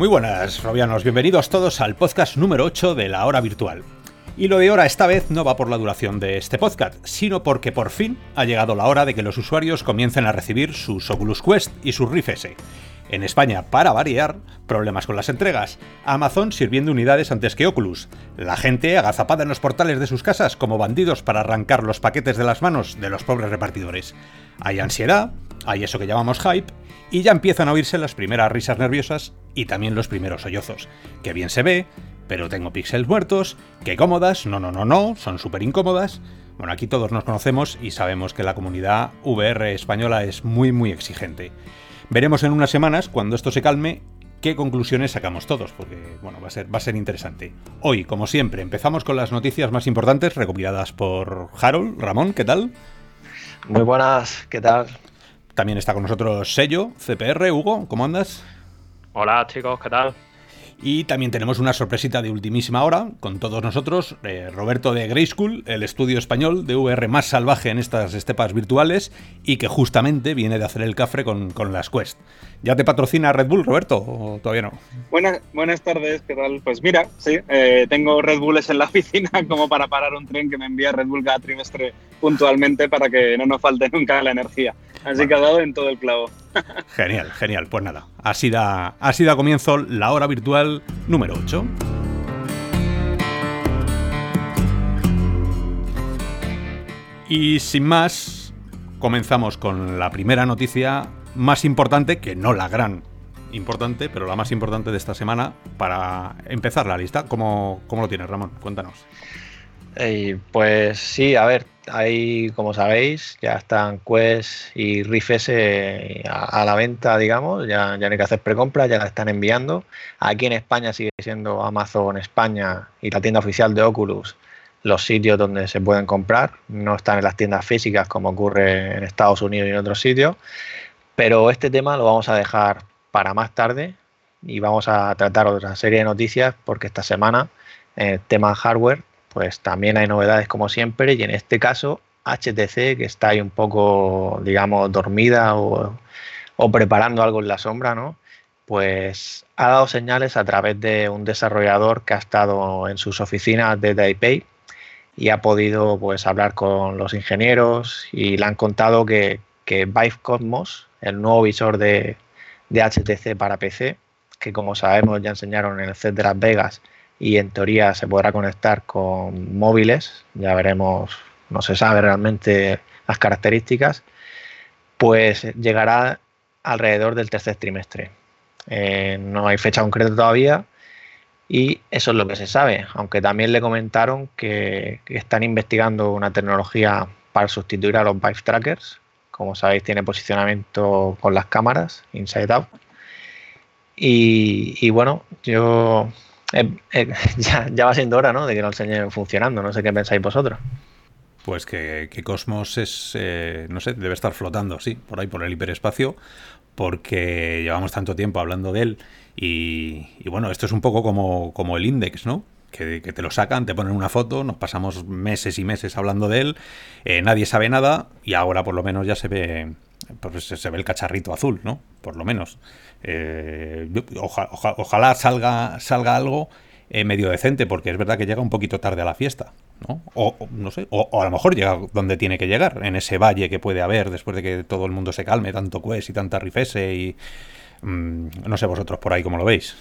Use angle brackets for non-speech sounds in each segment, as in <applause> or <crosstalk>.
Muy buenas, Robianos. Bienvenidos todos al podcast número 8 de la hora virtual. Y lo de hora esta vez no va por la duración de este podcast, sino porque por fin ha llegado la hora de que los usuarios comiencen a recibir sus Oculus Quest y sus Rift S. En España, para variar, problemas con las entregas. Amazon sirviendo unidades antes que Oculus. La gente agazapada en los portales de sus casas como bandidos para arrancar los paquetes de las manos de los pobres repartidores. Hay ansiedad, hay eso que llamamos hype, y ya empiezan a oírse las primeras risas nerviosas y también los primeros sollozos. Que bien se ve, pero tengo píxeles muertos, que cómodas, no, no, no, no, son súper incómodas. Bueno, aquí todos nos conocemos y sabemos que la comunidad VR española es muy, muy exigente. Veremos en unas semanas, cuando esto se calme, qué conclusiones sacamos todos, porque bueno, va a ser, va a ser interesante. Hoy, como siempre, empezamos con las noticias más importantes recopiladas por Harold. Ramón, ¿qué tal? Muy buenas, ¿qué tal? También está con nosotros Sello, CPR, Hugo, ¿cómo andas? Hola chicos, ¿qué tal? Y también tenemos una sorpresita de ultimísima hora con todos nosotros, eh, Roberto de Grey School, el estudio español de VR más salvaje en estas estepas virtuales y que justamente viene de hacer el cafre con, las Quest. ¿Ya te patrocina Red Bull, Roberto, o todavía no? Buenas, buenas tardes, ¿qué tal? Pues mira, sí, eh, tengo Red Bulls en la <laughs> oficina como para parar un tren que me envía Red Bull cada trimestre puntualmente para que no nos falte nunca la energía. Así que ha dado en todo el clavo. <laughs> Genial, genial. Pues nada, así da, así comienzo la hora virtual número 8. Y sin más, comenzamos con la primera noticia más importante, que no la gran importante, pero la más importante de esta semana para empezar la lista. ¿Cómo, cómo lo tienes, Ramón? Cuéntanos pues sí, a ver, ahí como sabéis ya están Quest y Rift S a, la venta, digamos, ya, ya no hay que hacer precompra, ya la están enviando. Aquí en España sigue siendo Amazon España y la tienda oficial de Oculus los sitios donde se pueden comprar, no están en las tiendas físicas como ocurre en Estados Unidos y en otros sitios, pero este tema lo vamos a dejar para más tarde y vamos a tratar otra serie de noticias porque esta semana, el tema hardware, pues también hay novedades como siempre y en este caso HTC que está ahí un poco, digamos, dormida o, preparando algo en la sombra, ¿no? Pues ha dado señales a través de un desarrollador que ha estado en sus oficinas de Taipei y ha podido pues hablar con los ingenieros y le han contado que, que Vive Cosmos, el nuevo visor de, de HTC para PC, que como sabemos ya enseñaron en el set de Las Vegas y en teoría se podrá conectar con móviles, ya veremos, no se sabe realmente las características, pues llegará alrededor del tercer trimestre. Eh, no hay fecha concreta todavía y eso es lo que se sabe, aunque también le comentaron que, están investigando una tecnología para sustituir a los Vive Trackers. Como sabéis, tiene posicionamiento con las cámaras, inside out. Y, y bueno, yo eh, eh, <laughs> ya, va siendo hora, ¿no? De que lo enseñen funcionando. No sé qué pensáis vosotros. Pues que, Cosmos es, eh, no sé, debe estar flotando, sí, por ahí, por el hiperespacio, porque llevamos tanto tiempo hablando de él. Y, bueno, esto es un poco como, como el Index, ¿no? Que, te lo sacan, te ponen una foto, nos pasamos meses y meses hablando de él, nadie sabe nada y ahora por lo menos ya se ve, pues se ve el cacharrito azul, ¿no? Por lo menos. Eh, ojalá salga, salga algo eh, medio decente, porque es verdad que llega un poquito tarde a la fiesta, ¿no? O, no sé, o, a lo mejor llega donde tiene que llegar, en ese valle que puede haber después de que todo el mundo se calme, tanto Quest y tanta Rifese y... Mm, no sé vosotros por ahí cómo lo veis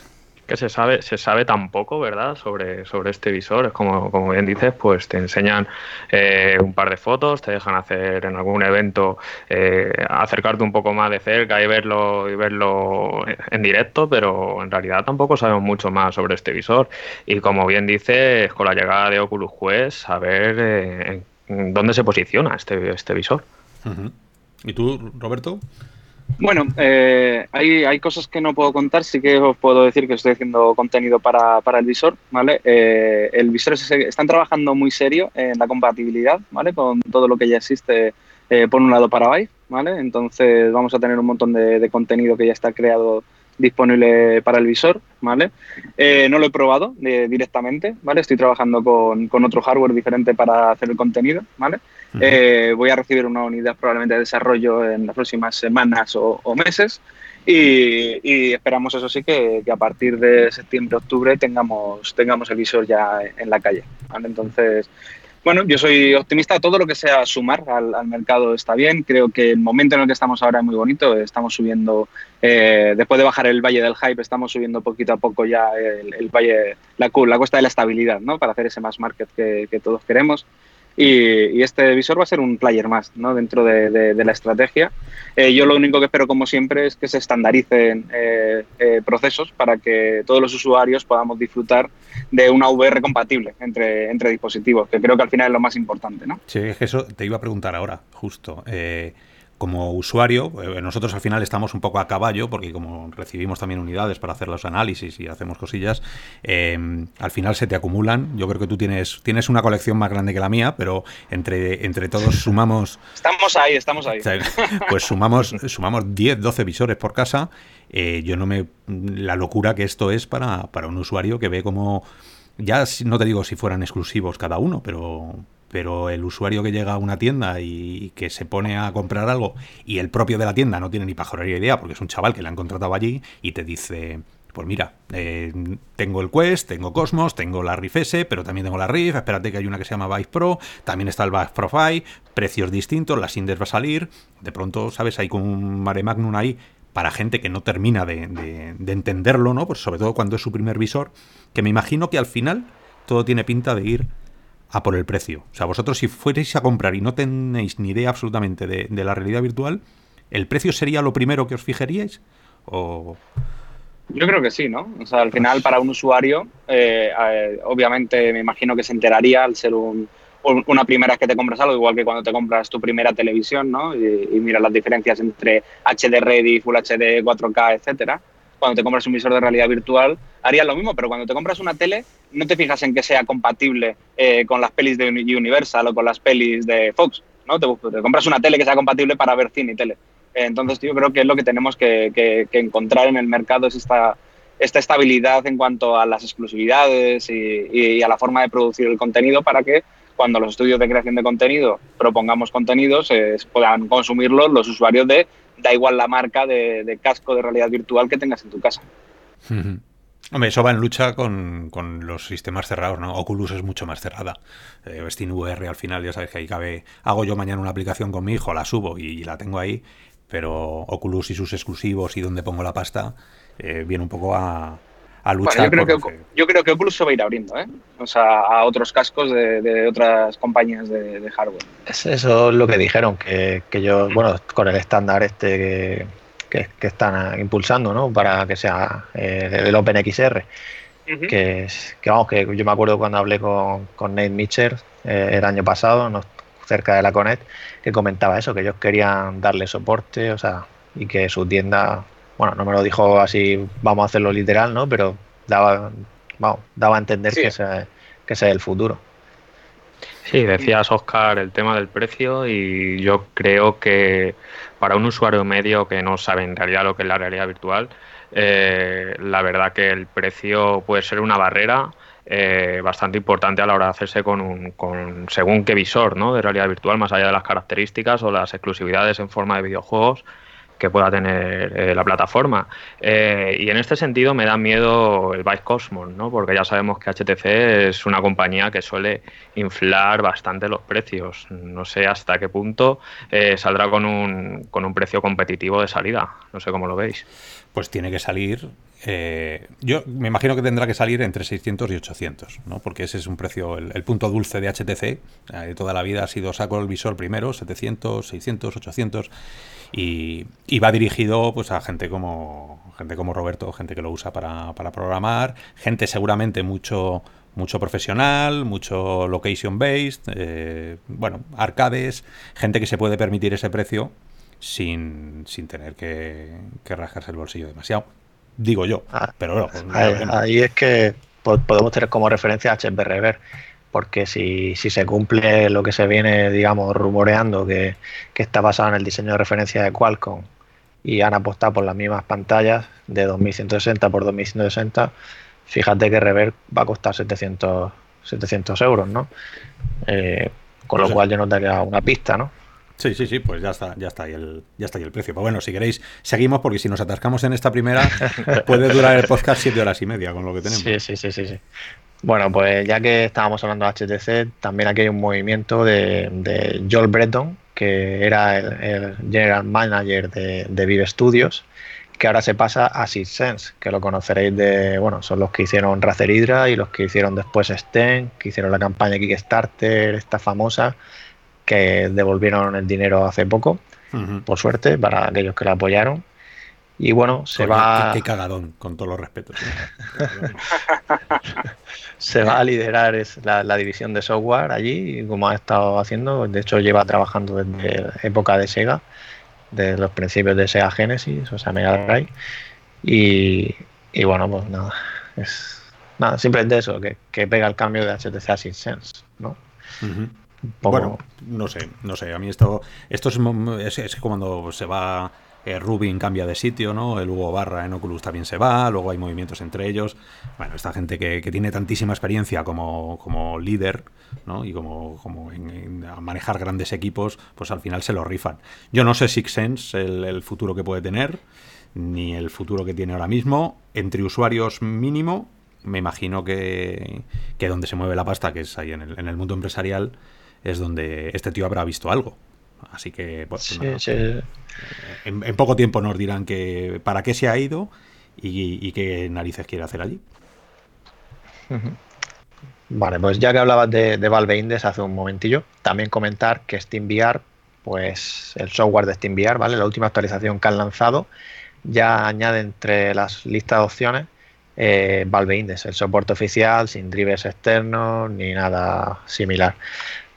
que se sabe, se sabe tan poco, ¿verdad?, sobre, sobre este visor. Es como, como bien dices, pues te enseñan eh, un par de fotos, te dejan hacer en algún evento, eh, acercarte un poco más de cerca y verlo, y verlo en directo, pero en realidad tampoco sabemos mucho más sobre este visor. Y como bien dices, con la llegada de Oculus Quest, saber eh, dónde se posiciona este, este visor. ¿Y tú, Roberto? Bueno, eh, hay, hay, cosas que no puedo contar, sí que os puedo decir que estoy haciendo contenido para, para el visor, ¿vale? Eh, el visor están trabajando muy serio en la compatibilidad, ¿vale? Con todo lo que ya existe eh, por un lado para Vive, ¿vale? Entonces vamos a tener un montón de, contenido que ya está creado disponible para el visor, ¿vale? Eh, no lo he probado eh, directamente, ¿vale? Estoy trabajando con, con, otro hardware diferente para hacer el contenido, ¿vale? Eh, voy a recibir una unidad probablemente de desarrollo en las próximas semanas o, meses Y, esperamos, eso sí, que, a partir de septiembre-octubre tengamos, tengamos el visor ya en la calle. Entonces, bueno, yo soy optimista. Todo lo que sea sumar al, mercado está bien. Creo que el momento en el que estamos ahora es muy bonito. Estamos subiendo, eh, después de bajar el valle del hype, estamos subiendo poquito a poco ya el, valle, la, la cuesta de la estabilidad, ¿no? Para hacer ese mass market que todos queremos. Y, este visor va a ser un player más ¿no? dentro de, la estrategia. Eh, yo lo único que espero, como siempre, es que se estandaricen eh, eh, procesos para que todos los usuarios podamos disfrutar de una VR compatible entre, entre dispositivos, que creo que al final es lo más importante. ¿no? Sí, es que eso te iba a preguntar ahora, justo como usuario, eh, nosotros al final estamos un poco a caballo, porque como recibimos también unidades para hacer los análisis y hacemos cosillas, em, al final se te acumulan. Yo creo que tú tienes, tienes una colección más grande que la mía, pero entre, entre todos <laughs> sumamos... Estamos ahí, estamos ahí. Pues sumamos, sumamos 10, 12 visores por casa. Eh, yo no me... La locura que esto es para, para un usuario que ve como... Ya no te digo si fueran exclusivos cada uno, pero pero el usuario que llega a una tienda y que se pone a comprar algo y el propio de la tienda no tiene ni pajorería idea porque es un chaval que le han contratado allí y te dice, pues mira, eh, tengo el Quest, tengo Cosmos, tengo la Rift S, pero también tengo la Rift, espérate que hay una que se llama Vive Pro, también está el Vive Pro 5, precios distintos, la Index va a salir, de pronto, ¿sabes? Hay un mare magnum ahí para gente que no termina de, de entenderlo, ¿no? Pues sobre todo cuando es su primer visor, que me imagino que al final todo tiene pinta de ir a por el precio. O sea, vosotros si fuerais a comprar y no tenéis ni idea absolutamente de, la realidad virtual, ¿el precio sería lo primero que os fijaríais? O... Yo creo que sí, ¿no? O sea, al final para un usuario, eh, obviamente me imagino que se enteraría al ser una primera vez que te compras algo, igual que cuando te compras tu primera televisión, ¿no? Y, y miras las diferencias entre HD Ready, Full HD, 4K, etcétera cuando te compras un visor de realidad virtual, harías lo mismo, pero cuando te compras una tele, no te fijas en que sea compatible eh, con las pelis de Universal o con las pelis de Fox, ¿no? Te, compras una tele que sea compatible para ver cine y tele. Eh, entonces, yo creo que es lo que tenemos que, encontrar en el mercado, es esta, esta estabilidad en cuanto a las exclusividades y, a la forma de producir el contenido para que cuando los estudios de creación de contenido propongamos contenidos, eh, puedan consumirlos los usuarios de da igual la marca de, casco de realidad virtual que tengas en tu casa. <laughs> Hombre, eso va en lucha con, los sistemas cerrados, ¿no? Oculus es mucho más cerrada. Eh, VR al final, ya sabes que ahí cabe. Hago yo mañana una aplicación con mi hijo, la subo y, la tengo ahí, pero Oculus y sus exclusivos y donde pongo la pasta, eh, viene un poco a, yo, creo que, yo creo que Oculus se va a ir abriendo, ¿eh? O sea, a otros cascos de, otras compañías de, hardware. eso es lo que dijeron, que, que yo, bueno, con el estándar este que, están impulsando, ¿no? Para que sea eh, el OpenXR. que, que, vamos, que yo me acuerdo cuando hablé con, con Nate Mitchell eh, el año pasado, cerca de la Connect, que comentaba eso, que ellos querían darle soporte, o sea, y que su tienda bueno, no me lo dijo así, vamos a hacerlo literal, ¿no? Pero daba, daba a entender que, ese, que es el futuro. Sí, decías, Oscar, el tema del precio y yo creo que para un usuario medio que no sabe en realidad lo que es la realidad virtual, eh, la verdad que el precio puede ser una barrera eh, bastante importante a la hora de hacerse con, un, con según qué visor ¿no? de realidad virtual, más allá de las características o las exclusividades en forma de videojuegos que pueda tener eh, la plataforma. Eh, y en este sentido me da miedo el Vice Cosmos, ¿no? porque ya sabemos que HTC es una compañía que suele inflar bastante los precios. No sé hasta qué punto eh, saldrá con un, con un precio competitivo de salida. No sé cómo lo veis. Pues tiene que salir yo me imagino que tendrá que salir entre 600 y 800, ¿no? porque ese es un precio, el, punto dulce de HTC. de toda la vida ha sido saco el visor primero, 700, 600, 800. Y, va dirigido pues a gente como gente como Roberto, gente que lo usa para, para programar, gente seguramente mucho mucho profesional, mucho location based, eh, bueno, arcades, gente que se puede permitir ese precio sin, sin tener que, que rascarse el bolsillo demasiado. Digo yo, ah, pero ahí, es que podemos tener como referencia a Rever porque si, si, se cumple lo que se viene, digamos, rumoreando, que, está basado en el diseño de referencia de Qualcomm y han apostado por las mismas pantallas de 2160 por 2160, fíjate que Rever va a costar 700, 700 euros, ¿no? Eh, con lo cual yo nos daría una pista, ¿no? Sí, sí, sí, pues ya está, ya está ahí el, ya está ahí el precio. Pues bueno, si queréis, seguimos porque si nos atascamos en esta primera, <laughs> puede durar el podcast siete horas y media con lo que tenemos. Sí, sí, sí, sí, sí. Bueno, pues ya que estábamos hablando de HTC, también aquí hay un movimiento de, Joel Breton, que era el, general manager de, de, Vive Studios, que ahora se pasa a SysSense, que lo conoceréis de, bueno, son los que hicieron Razer Hydra y los que hicieron después Sten, que hicieron la campaña Kickstarter, esta famosa, que devolvieron el dinero hace poco, por suerte, para aquellos que la apoyaron. Y bueno, se va. Qué, cagadón, con todos los respetos. <laughs> se va a liderar la, división de software allí, como ha estado haciendo. De hecho, lleva trabajando desde época de Sega, de los principios de Sega Genesis, o sea, Mega Drive. Y, y bueno, pues nada. Es, nada, simplemente eso, que, que pega el cambio de HTC a Sense, ¿no? Bueno, no sé, no sé. A mí esto, esto es, es, cuando se va eh, Rubin cambia de sitio, ¿no? El Hugo Barra en Oculus también se va, luego hay movimientos entre ellos. Bueno, esta gente que, tiene tantísima experiencia como, como líder, ¿no? Y como, como manejar grandes equipos, pues al final se lo rifan. Yo no sé Six Sense el, futuro que puede tener, ni el futuro que tiene ahora mismo. Entre usuarios mínimo, me imagino que, que donde se mueve la pasta, que es ahí en el mundo empresarial, es donde este tío habrá visto algo. Así que, pues, En, poco tiempo nos dirán que para qué se ha ido y, qué narices quiere hacer allí. Vale, pues ya que hablabas de, Valve Index hace un momentillo, también comentar que SteamVR, pues el software de SteamVR, ¿vale? La última actualización que han lanzado ya añade entre las listas de opciones eh, Valve Index, el soporte oficial, sin drivers externos ni nada similar.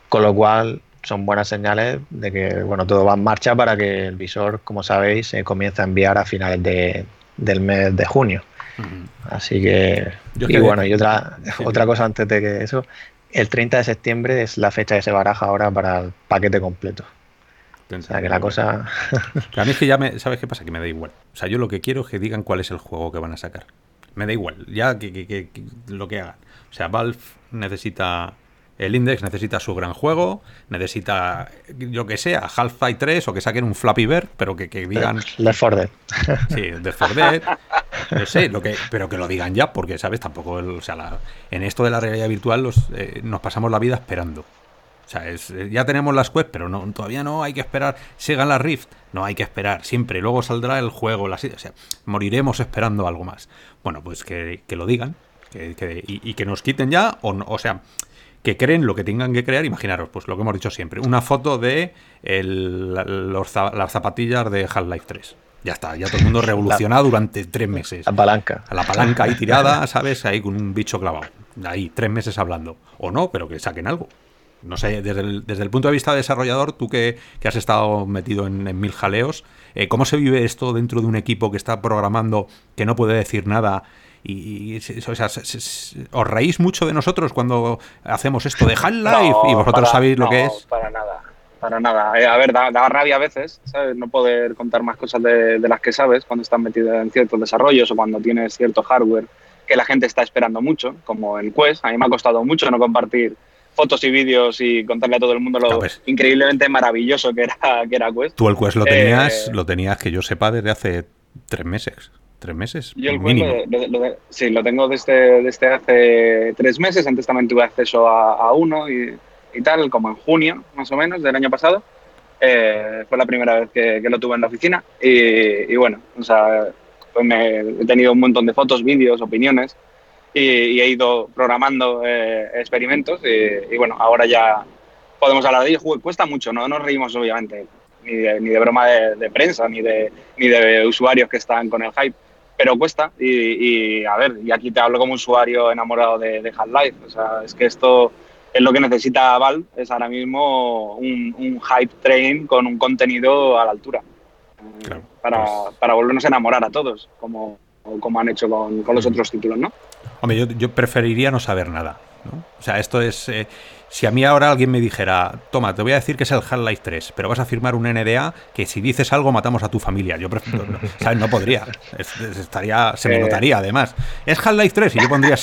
Con lo cual son buenas señales de que bueno todo va en marcha para que el visor, como sabéis, se comience a enviar a finales de, del mes de junio. Así que y bueno, y otra <laughs> otra cosa antes de que eso, el 30 de septiembre es la fecha que se baraja ahora para el paquete completo. O sea, que la cosa... a mí es que ya me... ¿Sabes qué pasa? Que me da igual. O sea, yo lo que quiero es que digan cuál es el juego que van a sacar. Me da igual. Ya que, que lo que hagan. O sea, Valve necesita el Index necesita su gran juego, necesita, yo que sea, Half-Life 3 o que saquen un Flappy Bird, pero que, digan... Left 4 Dead. Sí, Left 4 Dead. No sé, lo que, pero que lo digan ya, porque, ¿sabes? Tampoco, o sea, en esto de la realidad virtual los, eh, nos pasamos la vida esperando. O sea, es, eh, ya tenemos las web, pero no, todavía no hay que esperar. Sigan la Rift, no hay que esperar. Siempre, luego saldrá el juego, la, o sea, moriremos esperando algo más. Bueno, pues que, lo digan que, y, que nos quiten ya, o, o sea, que creen lo que tengan que crear. Imaginaros, pues lo que hemos dicho siempre, una foto de las zapatillas de Half-Life 3. Ya está, ya todo el mundo <laughs> revolucionado durante tres meses. La palanca. La palanca ahí tirada, <laughs> ¿sabes? Ahí con un bicho clavado. Ahí, tres meses hablando. O no, pero que saquen algo. No sé, desde el, punto de vista de desarrollador, tú que, has estado metido en, mil jaleos, eh, ¿cómo se vive esto dentro de un equipo que está programando, que no puede decir nada y, o sea, os reís mucho de nosotros cuando hacemos esto de Half-Life y vosotros sabéis lo que es. Para nada, para nada. Eh, a ver, da, rabia a veces, ¿sabes? No poder contar más cosas de, las que sabes cuando estás metido en ciertos desarrollos o cuando tienes cierto hardware que la gente está esperando mucho, como en Quest. A mí me ha costado mucho no compartir fotos y vídeos y contarle a todo el mundo lo increíblemente maravilloso que era, que era Quest. Tú el Quest lo tenías, eh, lo tenías que yo sepa desde hace tres meses tres meses. Yo el mínimo. sí, lo tengo desde, desde hace tres meses. Antes también tuve acceso a, uno y, tal, como en junio más o menos del año pasado. Eh, fue la primera vez que, lo tuve en la oficina y, bueno, o sea, pues me, he tenido un montón de fotos, vídeos, opiniones y, he ido programando eh, experimentos y, bueno, ahora ya podemos hablar de ello. Cuesta mucho, no nos reímos obviamente, ni de, ni de broma de, de, prensa, ni de, ni de usuarios que están con el hype, pero cuesta. Y, a ver, y aquí te hablo como usuario enamorado de, de Half-Life. O sea, es que esto es lo que necesita Valve, es ahora mismo un, hype train con un contenido a la altura. para, pues para, volvernos a enamorar a todos, como, como han hecho con, con los otros títulos, ¿no? Hombre, yo, yo preferiría no saber nada. ¿No? O sea, esto es... Eh, si a mí ahora alguien me dijera, toma, te voy a decir que es el Half-Life 3, pero vas a firmar un NDA que si dices algo matamos a tu familia. Yo prefiero, no, ¿sabes? No podría. estaría, se me eh. notaría además. Es Half-Life 3 y yo pondría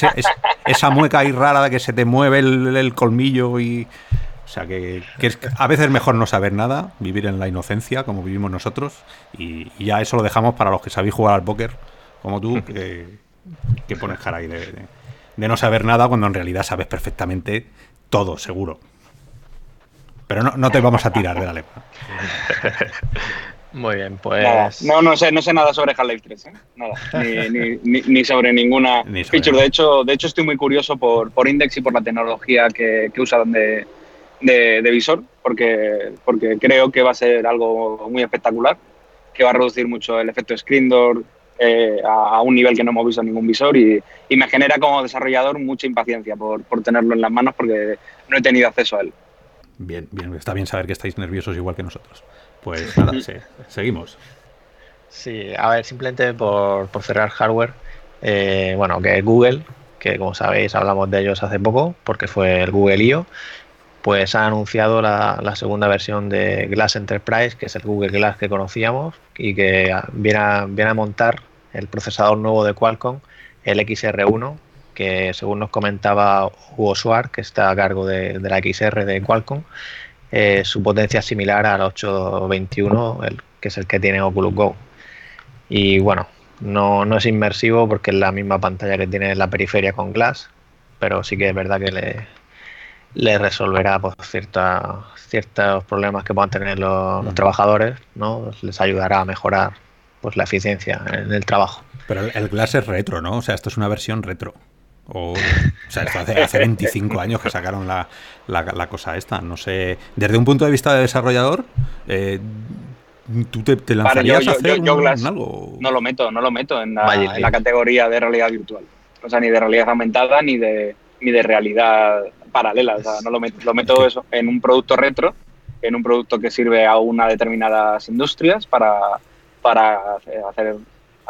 esa mueca ahí rara de que se te mueve el, colmillo y... sea que, es a veces mejor no saber nada, vivir en la inocencia como vivimos nosotros y, ya eso lo dejamos para los que sabéis jugar al póker como tú, que, pones cara ahí de, no saber nada cuando en realidad sabes perfectamente todo, seguro. Pero no, no te vamos a tirar de la lepa. <laughs> Muy bien, pues. No, no sé, no sé nada sobre Half-Life 3, ¿eh? Nada. <laughs> Ni, ni, sobre ninguna feature. De hecho, de hecho, estoy muy curioso por, por Index y por la tecnología que, que usan de, de, visor, porque, porque creo que va a ser algo muy espectacular, que va a reducir mucho el efecto screen door eh, a, un nivel que no hemos visto en ningún visor y, y me genera como desarrollador mucha impaciencia por, por tenerlo en las manos porque no he tenido acceso a él. Bien, bien, está bien saber que estáis nerviosos igual que nosotros. Pues nada, <laughs> seguimos. Sí, a ver, simplemente por, por cerrar hardware, eh, bueno, que Google, que como sabéis hablamos de ellos hace poco, porque fue el Google I.O., pues ha anunciado la, segunda versión de Glass Enterprise, que es el Google Glass que conocíamos y que viene a, viene a montar el procesador nuevo de Qualcomm, el XR1, que según nos comentaba Hugo Suar, que está a cargo de, de la XR de Qualcomm, eh, su potencia es similar al 821, el, que es el que tiene Oculus Go. Y bueno, no, no es inmersivo porque es la misma pantalla que tiene la periferia con Glass, pero sí que es verdad que le, le resolverá pues, cierta, ciertos problemas que puedan tener los, los, trabajadores, ¿no? Les ayudará a mejorar pues la eficiencia en el trabajo. Pero el Glass es retro, ¿no? O sea, esto es una versión retro. O, sea, hace, hace 25 años que sacaron la, la, cosa esta. No sé, desde un punto de vista de desarrollador, eh, ¿tú te, lanzarías a hacer algo? No lo meto, no lo meto en la, categoría de realidad virtual. O sea, ni de realidad aumentada ni de, ni de realidad paralela. O sea, no lo meto, lo meto eso en un producto retro, en un producto que sirve a una determinadas industrias para, para hacer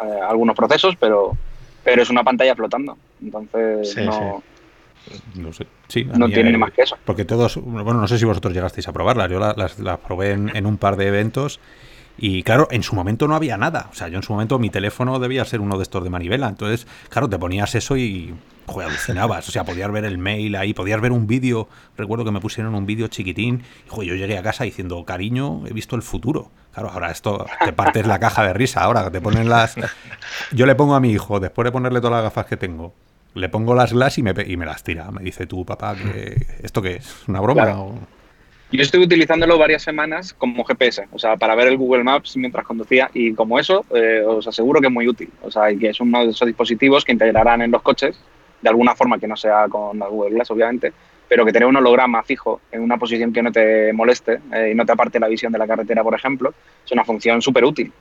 eh, algunos procesos, pero pero es una pantalla flotando. Entonces no, no sé. Sí, no tiene más que eso. Porque todos, bueno, no sé si vosotros llegasteis a probarlas. Yo las, las, probé en, un par de eventos. Y claro, en su momento no había nada. O sea, yo en su momento mi teléfono debía ser uno de estos de manivela. Entonces, claro, te ponías eso y joder, alucinabas. O sea, podías ver el mail ahí, podías ver un vídeo. Recuerdo que me pusieron un vídeo chiquitín. Y joder, yo llegué a casa diciendo, cariño, he visto el futuro. Claro, ahora esto te partes la caja de risa. Ahora te ponen las. Yo le pongo a mi hijo, después de ponerle todas las gafas que tengo, le pongo las glass y me, y me las tira. Me dice tú, papá, que ¿esto qué es? ¿Una broma? Yo estoy utilizándolo varias semanas como GPS, o sea, para ver el Google Maps mientras conducía y como eso, eh, os aseguro que es muy útil. O sea, y que es uno de esos dispositivos que integrarán en los coches de alguna forma que no sea con la Google Glass, obviamente, pero que tener un holograma fijo en una posición que no te moleste eh, y no te aparte la visión de la carretera, por ejemplo, es una función súper útil.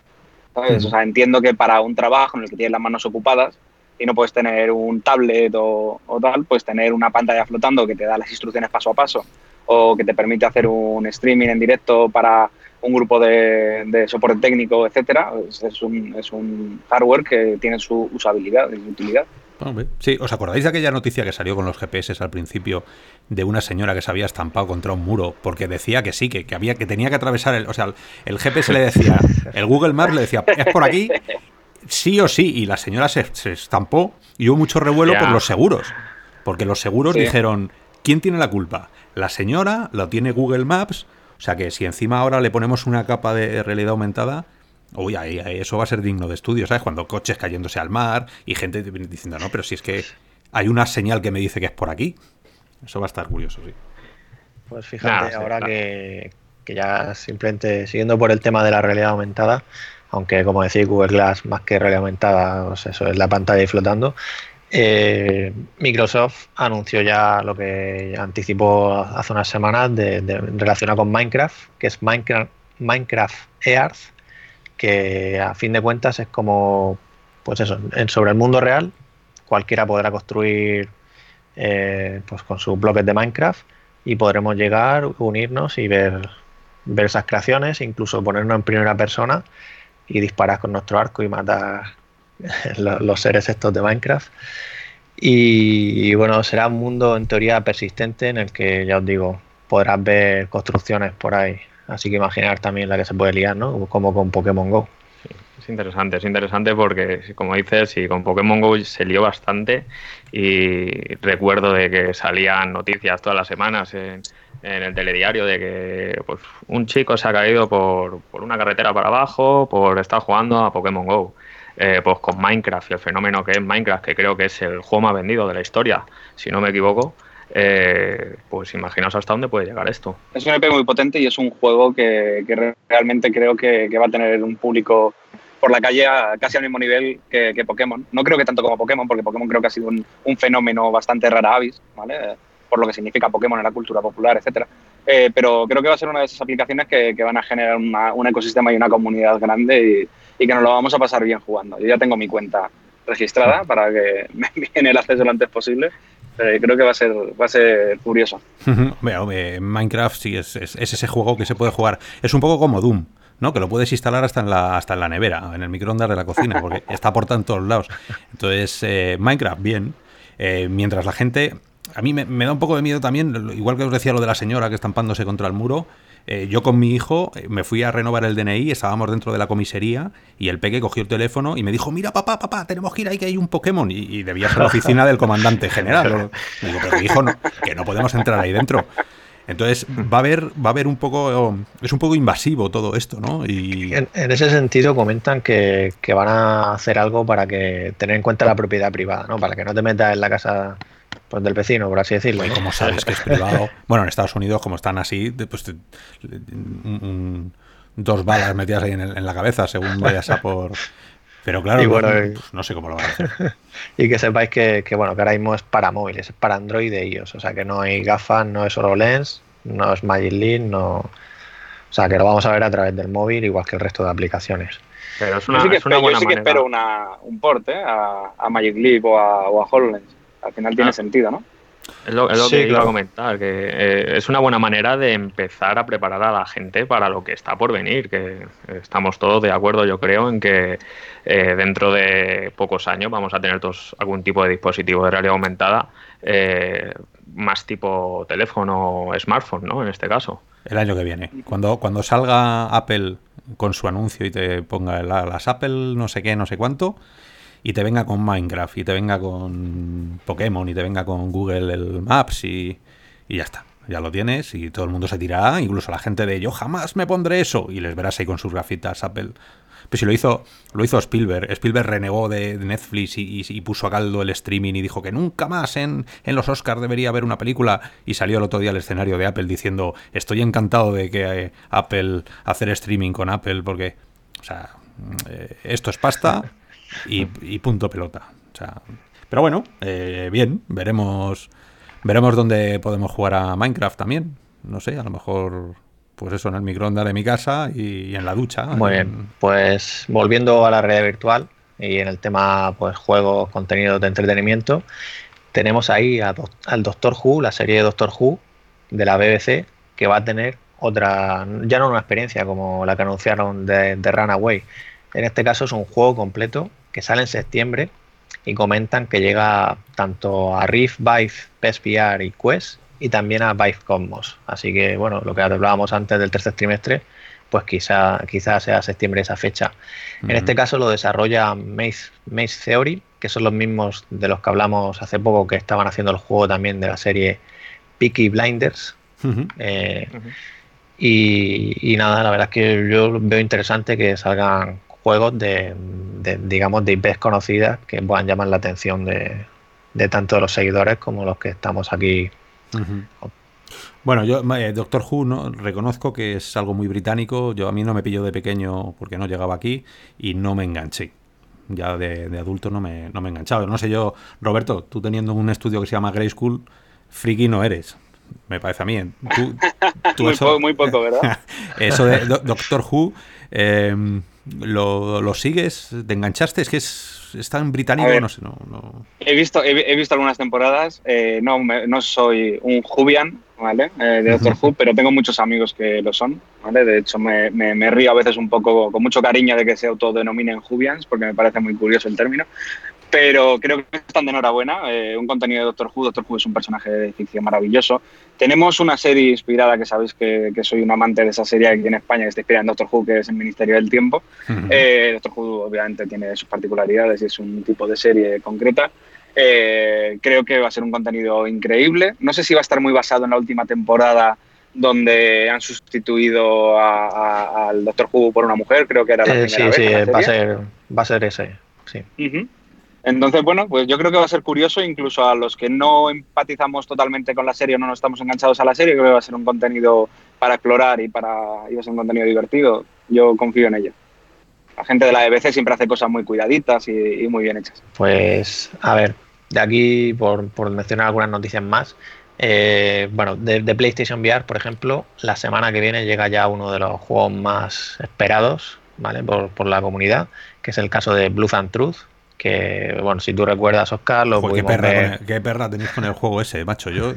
O sea, entiendo que para un trabajo en el que tienes las manos ocupadas y no puedes tener un tablet o, tal, pues tener una pantalla flotando que te da las instrucciones paso a paso o que te permite hacer un streaming en directo para un grupo de, de soporte técnico, etcétera, es, es, un, es un hardware que tiene su usabilidad y su utilidad. Sí, ¿os acordáis de aquella noticia que salió con los GPS al principio de una señora que se había estampado contra un muro porque decía que sí, que, había que tenía que atravesar el, o sea, el GPS le decía, el Google Maps le decía, es por aquí, sí o sí, y la señora se, estampó y hubo mucho revuelo por los seguros, porque los seguros dijeron, ¿quién tiene la culpa? La señora, lo tiene Google Maps, o sea que si encima ahora le ponemos una capa de realidad aumentada, Uy, ahí, eso va a ser digno de estudio, ¿sabes? Cuando coches cayéndose al mar y gente diciendo, no, pero si es que hay una señal que me dice que es por aquí. Eso va a estar curioso, sí. Pues fíjate, ahora que, ya simplemente siguiendo por el tema de la realidad aumentada, aunque como decía Google Glass, más que realidad aumentada, pues eso es la pantalla ahí flotando, eh, Microsoft anunció ya lo que anticipó hace unas semanas de, relacionado con Minecraft, que es Minecraft, Minecraft Earth, que a fin de cuentas es como, pues eso, sobre el mundo real cualquiera podrá construir eh, pues con sus bloques de Minecraft y podremos llegar, unirnos y ver, ver esas creaciones, incluso ponernos en primera persona y disparar con nuestro arco y matar <laughs> los, seres estos de Minecraft. Y, y, bueno, será un mundo en teoría persistente en el que, ya os digo, podrás ver construcciones por ahí Así que imaginar también la que se puede liar, ¿no? Como con Pokémon Go. es interesante, es interesante porque, como dices, sí, con Pokémon Go se lió bastante y recuerdo de que salían noticias todas las semanas en, en el telediario de que pues, un chico se ha caído por, por una carretera para abajo por estar jugando a Pokémon Go. Eh, pues con Minecraft y el fenómeno que es Minecraft, que creo que es el juego más vendido de la historia, si no me equivoco, eh, pues imaginaos hasta dónde puede llegar esto. Es un EP muy potente y es un juego que, realmente creo que, va a tener un público por la calle casi al mismo nivel que, Pokémon. No creo que tanto como Pokémon, porque Pokémon creo que ha sido un, fenómeno bastante rara avis, ¿vale? por lo que significa Pokémon en la cultura popular, etcétera. Eh, pero creo que va a ser una de esas aplicaciones que, van a generar un ecosistema y una comunidad grande y, y que nos lo vamos a pasar bien jugando. Yo ya tengo mi cuenta registrada para que <laughs> me envíen el acceso lo antes posible. Creo que va a ser, va a ser curioso. <laughs> Minecraft sí es, ese juego que se puede jugar. Es un poco como Doom. ¿no? Que lo puedes instalar hasta en la, hasta en la nevera, en el microondas de la cocina, porque <laughs> está por todos lados. Entonces, eh, Minecraft, bien. Eh, mientras la gente. A mí me, me, da un poco de miedo también, igual que os decía lo de la señora que estampándose contra el muro. Eh, yo con mi hijo eh, me fui a renovar el DNI, estábamos dentro de la comisaría y el peque cogió el teléfono y me dijo, mira papá, papá, tenemos que ir ahí que hay un Pokémon y, debía ser la oficina del comandante general. <laughs> Digo, pero mi hijo, no, que no podemos entrar ahí dentro. Entonces va a haber, va a haber un poco, es un poco invasivo todo esto, ¿no? Y... En, ese sentido comentan que, que, van a hacer algo para que tener en cuenta la propiedad privada, ¿no? Para que no te metas en la casa pues del vecino, por así decirlo. ¿Y como sabes que es privado? <laughs> bueno, en Estados Unidos, como están así, pues dos balas metidas ahí en, la cabeza según vayas a por. <laughs> Pero claro, pues, no sé cómo lo van a hacer. <laughs> y que sepáis que, bueno, que ahora mismo es para móviles, es para Android e iOS. O sea que no hay gafas, no es solo Lens, no es Magic Leap, no. O sea que lo vamos a ver a través del móvil, igual que el resto de aplicaciones. Pero es una, yo sí que, espero, un port ¿eh? a, Magic Leap o a, o a HoloLens. Al final tiene ah. sentido, ¿no? Es lo, que iba a comentar, que eh, es una buena manera de empezar a preparar a la gente para lo que está por venir, que estamos todos de acuerdo, yo creo, en que eh, dentro de pocos años vamos a tener todos algún tipo de dispositivo de realidad aumentada, eh, más tipo teléfono o smartphone, ¿no? En este caso. El año que viene. Cuando, cuando salga Apple con su anuncio y te ponga las Apple no sé qué, no sé cuánto, y te venga con Minecraft, y te venga con Pokémon, y te venga con Google el Maps, y, y ya está. Ya lo tienes y todo el mundo se tirará, incluso la gente de yo jamás me pondré eso, y les verás ahí con sus grafitas Apple. Pues si lo hizo, lo hizo Spielberg. Spielberg renegó de Netflix y, puso a caldo el streaming y dijo que nunca más en, en, los Oscars debería haber una película. Y salió el otro día al escenario de Apple diciendo: Estoy encantado de que eh, Apple hacer streaming con Apple porque, o sea, eh, esto es pasta y, punto pelota. O sea, pero bueno, eh, bien, veremos veremos dónde podemos jugar a Minecraft también. No sé, a lo mejor pues eso en el microondas de mi casa y, en la ducha. Muy bien, pues volviendo a la realidad virtual y en el tema pues juegos, contenidos de entretenimiento, tenemos ahí al Doctor Who, la serie de Doctor Who de la BBC, que va a tener otra, ya no una experiencia como la que anunciaron de, de Runaway. En este caso es un juego completo que sale en septiembre y comentan que llega tanto a Rift, Vive, PSVR y Quest y también a Vive Cosmos. Así que, bueno, lo que hablábamos antes del tercer trimestre, pues quizá, quizá sea septiembre esa fecha. En este caso lo desarrolla Maze, Maze Theory, que son los mismos de los que hablamos hace poco, que estaban haciendo el juego también de la serie Peaky Blinders. Eh, y, y, nada, la verdad es que yo veo interesante que salgan juegos de, digamos, de IPs conocidas que puedan llamar la atención de, de tanto los seguidores como los que estamos aquí. Bueno, yo, eh, Doctor Who, ¿no? reconozco que es algo muy británico. Yo a mí no me pilló de pequeño porque no llegaba aquí y no me enganché. Ya de, adulto no me, no me he enganchado. No sé yo, Roberto, tú teniendo un estudio que se llama Grey School, friki no eres. Me parece a mí. <laughs> muy, poco, ¿verdad? <laughs> eso de Doctor Who. Eh, ¿Lo, lo sigues? ¿Te enganchaste? Es que es, tan británico, no sé. No, He, visto, he, visto algunas temporadas. Eh, no, no soy un Jubian, ¿vale? Eh, de Doctor Who, pero tengo muchos amigos que lo son, ¿vale? De hecho, me, me, río a veces un poco, con mucho cariño de que se autodenominen Jubians, porque me parece muy curioso el término. Pero creo que están de enhorabuena. Eh, un contenido de Doctor Who. Doctor Who es un personaje de ficción maravilloso. Tenemos una serie inspirada, que sabéis que, que soy un amante de esa serie aquí en España, que está inspirada en Doctor Who, que es el Ministerio del Tiempo. Eh, Doctor Who obviamente tiene sus particularidades y es un tipo de serie concreta. Eh, creo que va a ser un contenido increíble. No sé si va a estar muy basado en la última temporada donde han sustituido al Doctor Who por una mujer, creo que era la primera sí, vez. Sí, va a ser, va a ser ese, sí. Entonces, bueno, pues yo creo que va a ser curioso, incluso a los que no empatizamos totalmente con la serie o no nos estamos enganchados a la serie, creo que va a ser un contenido para explorar y para y va a ser un contenido divertido. Yo confío en ello. La gente de la EBC siempre hace cosas muy cuidaditas y, muy bien hechas. Pues, a ver, de aquí, por, mencionar algunas noticias más, eh, bueno, de, PlayStation VR, por ejemplo, la semana que viene llega ya uno de los juegos más esperados, ¿vale? Por, por la comunidad, que es el caso de Blue and Truth, que, bueno, si tú recuerdas, Oscar, lo qué perra, qué perra tenéis con el juego ese, macho. Yo,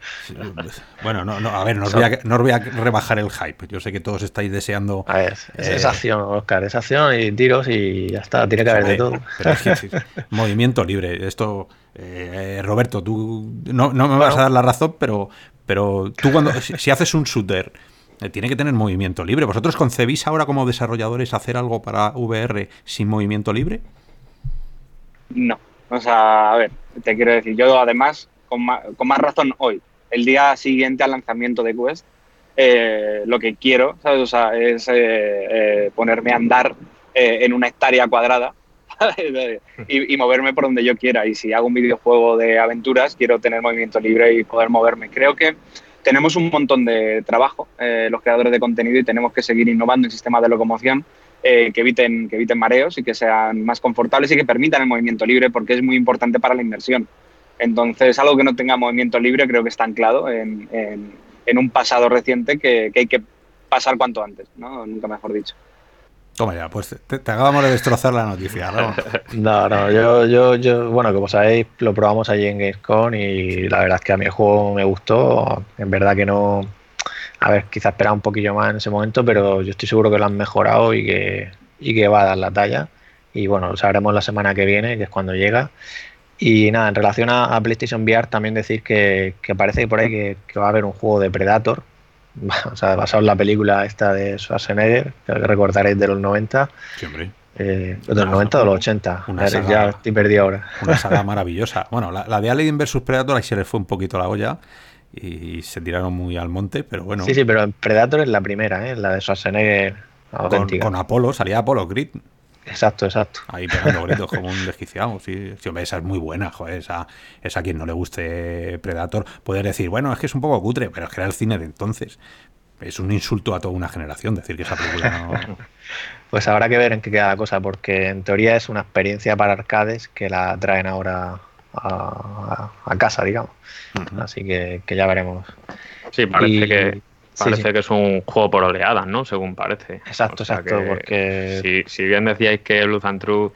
<laughs> bueno, no, no, a ver, no os, voy a, no os, voy a, rebajar el hype. Yo sé que todos estáis deseando... A ver, es, eh, acción, Oscar, es acción y tiros y ya está, tiene que haber de todo. movimiento libre, esto... Eh, Roberto, tú no, no me vas a dar la razón, pero, pero tú cuando si, haces un shooter eh, tiene que tener movimiento libre. ¿Vosotros concebís ahora como desarrolladores hacer algo para VR sin movimiento libre? No. O sea, a ver, te quiero decir, yo además, con más, razón hoy, el día siguiente al lanzamiento de Quest, eh, lo que quiero, ¿sabes? O sea, es eh, eh, ponerme a andar en una hectárea cuadrada <laughs> y, y, moverme por donde yo quiera. Y si hago un videojuego de aventuras, quiero tener movimiento libre y poder moverme. Creo que tenemos un montón de trabajo, los creadores de contenido, y tenemos que seguir innovando en sistemas de locomoción eh, que, eviten, que eviten mareos y que sean más confortables y que permitan el movimiento libre porque es muy importante para la inversión. Entonces, algo que no tenga movimiento libre creo que está anclado en, en, un pasado reciente que, que, hay que pasar cuanto antes, ¿no? nunca mejor dicho. Toma ya, pues te, acabamos de destrozar la noticia. ¿no? <laughs> no, no, yo, yo, yo, bueno, como sabéis, lo probamos allí en Gamescom y la verdad es que a mí el juego me gustó. En verdad que no, a ver, quizás esperaba un poquillo más en ese momento, pero yo estoy seguro que lo han mejorado y que, y que va a dar la talla. Y bueno, lo sabremos la semana que viene, que es cuando llega. Y nada, en relación a, PlayStation VR, también decir que, parece que por ahí que, va a haber un juego de Predator, <laughs> o sea, basado en la película esta de Schwarzenegger, que recordaréis de los 90. Siempre. Eh, de los 90 o los 80. ya estoy perdido ahora. Una <laughs> saga maravillosa. Bueno, la, la, de Alien vs Predator ahí se le fue un poquito la olla y se tiraron muy al monte, pero bueno. Sí, sí, pero Predator es la primera, ¿eh? la de Schwarzenegger auténtica. Con, Apolo, salía Apolo Grid. Exacto, exacto. Ahí pegando <laughs> gritos como un desquiciado. Sí, esa es muy buena, joder. Esa, esa a quien no le guste Predator puede decir, bueno, es que es un poco cutre, pero es que era el cine de entonces. Es un insulto a toda una generación decir que esa película no. <laughs> pues habrá que ver en qué queda la cosa, porque en teoría es una experiencia para arcades que la traen ahora a, casa, digamos. Así que, ya veremos. Sí, parece que parece que es un juego por oleadas, ¿no? Según parece. Exacto, exacto. Porque... Si, bien decíais que Blue and True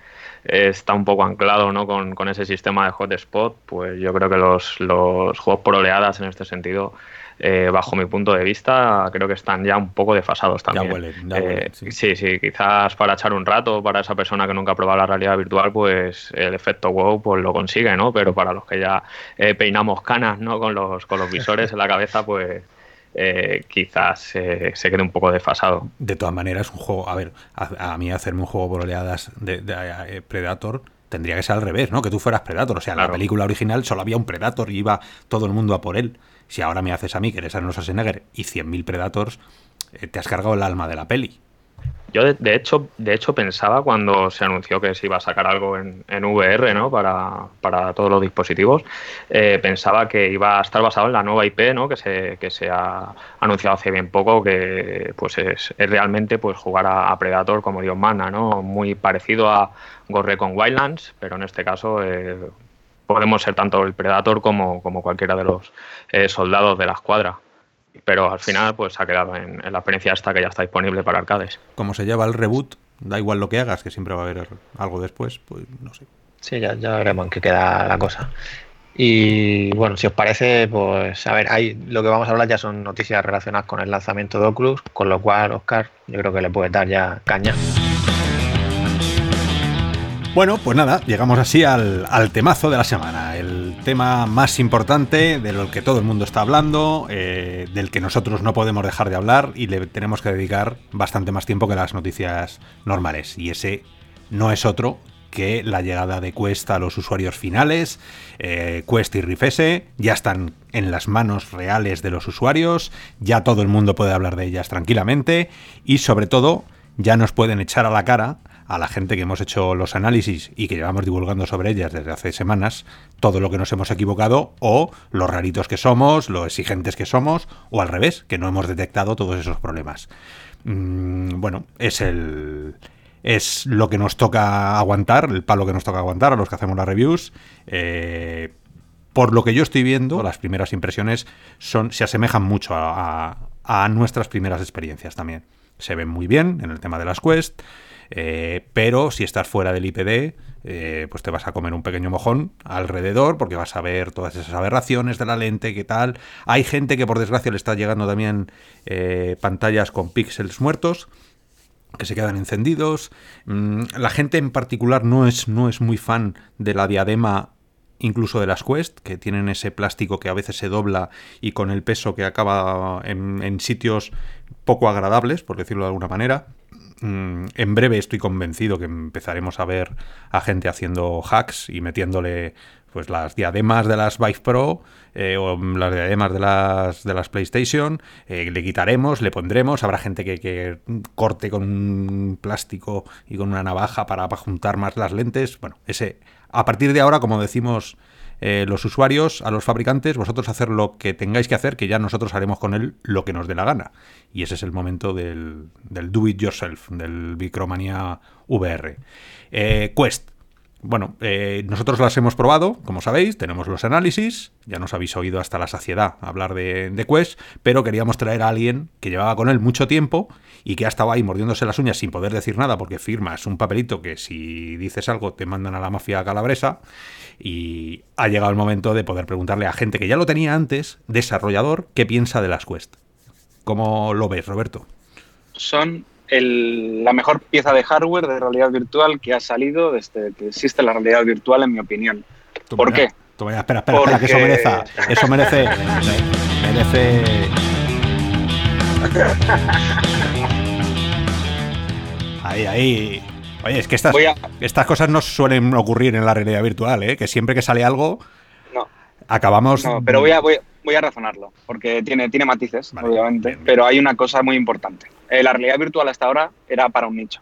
está un poco anclado ¿no? con, con ese sistema de hotspot, pues yo creo que los, los juegos por oleadas en este sentido eh, bajo mi punto de vista, creo que están ya un poco desfasados también. Eh, sí. sí. quizás para echar un rato, para esa persona que nunca ha probado la realidad virtual, pues el efecto wow pues lo consigue, ¿no? Pero para los que ya eh, peinamos canas, ¿no? Con los, con los visores en la cabeza, pues quizás se quede un poco desfasado. De todas maneras, un juego, a ver, a, mí hacerme un juego por oleadas de, Predator tendría que ser al revés, ¿no? Que tú fueras Predator. O sea, en la película original solo había un Predator y iba todo el mundo a por él. Si ahora me haces a mí que eres Arnold Schwarzenegger y 100.000 Predators, eh, te has cargado el alma de la peli. Yo de, hecho, de hecho pensaba cuando se anunció que se iba a sacar algo en, VR, ¿no? Para, para todos los dispositivos, eh, pensaba que iba a estar basado en la nueva IP, ¿no? Que se, que se ha anunciado hace bien poco, que pues es, realmente pues jugar a, Predator como Dios manda, ¿no? Muy parecido a Gorre con Wildlands, pero en este caso eh, podemos ser tanto el Predator como, como cualquiera de los eh, soldados de la escuadra. Pero al final pues ha quedado en, la experiencia esta que ya está disponible para arcades. Como se lleva el reboot, da igual lo que hagas, que siempre va a haber algo después, pues no sé. Sí, ya, ya veremos en qué queda la cosa. Y bueno, si os parece, pues a ver, ahí lo que vamos a hablar ya son noticias relacionadas con el lanzamiento de Oculus, con lo cual, Oscar, yo creo que le puede dar ya caña. Bueno, pues nada, llegamos así al, temazo de la semana, el tema más importante de lo que todo el mundo está hablando, eh, del que nosotros no podemos dejar de hablar y le tenemos que dedicar bastante más tiempo que las noticias normales. Y ese no es otro que la llegada de Quest a los usuarios finales. Eh, Quest y Rift S ya están en las manos reales de los usuarios, ya todo el mundo puede hablar de ellas tranquilamente y sobre todo ya nos pueden echar a la cara a la gente que hemos hecho los análisis y que llevamos divulgando sobre ellas desde hace semanas, todo lo que nos hemos equivocado o los raritos que somos, lo exigentes que somos o al revés, que no hemos detectado todos esos problemas. Mm, bueno, es el es lo que nos toca aguantar, el palo que nos toca aguantar a los que hacemos las reviews. Eh, por lo que yo estoy viendo, las primeras impresiones son, se asemejan mucho a, nuestras primeras experiencias también. Se ven muy bien en el tema de las Quest, eh, pero si estás fuera del IPD, eh, pues te vas a comer un pequeño mojón alrededor porque vas a ver todas esas aberraciones de la lente, qué tal. Hay gente que por desgracia le está llegando también eh, pantallas con píxeles muertos que se quedan encendidos. Mm, la gente en particular no es, no es muy fan de la diadema incluso de las Quest, que tienen ese plástico que a veces se dobla y con el peso que acaba en, sitios poco agradables, por decirlo de alguna manera. Mm, en breve estoy convencido que empezaremos a ver a gente haciendo hacks y metiéndole pues las diademas de las Vive Pro eh, o las diademas de las de las PlayStation. Eh, le quitaremos le pondremos. Habrá gente que, corte con un plástico y con una navaja para, para juntar más las lentes. Bueno ese a partir de ahora, como decimos eh, los usuarios, a los fabricantes, vosotros hacer lo que tengáis que hacer, que ya nosotros haremos con él lo que nos dé la gana. Y ese es el momento del, do it yourself, del Micromania VR. Eh, Quest. Bueno, eh, nosotros las hemos probado, como sabéis, tenemos los análisis, ya nos habéis oído hasta la saciedad hablar de, de, Quest, pero queríamos traer a alguien que llevaba con él mucho tiempo y que ha estado ahí mordiéndose las uñas sin poder decir nada porque firmas un papelito que si dices algo te mandan a la mafia calabresa y ha llegado el momento de poder preguntarle a gente que ya lo tenía antes, desarrollador, qué piensa de las Quest. ¿Cómo lo ves, Roberto? Son la mejor pieza de hardware de realidad virtual que ha salido desde que existe la realidad virtual, en mi opinión. ¿Por qué? espera, espera, espera, que eso merece, eso merece, merece <laughs> Ahí, ahí. Oye, es que estas, estas cosas no suelen ocurrir en la realidad virtual, ¿eh? Que siempre que sale algo, no. acabamos... No, pero voy a, voy, a razonarlo, porque tiene, tiene matices, obviamente, pero hay una cosa muy importante. Eh, la realidad virtual hasta ahora era para un nicho,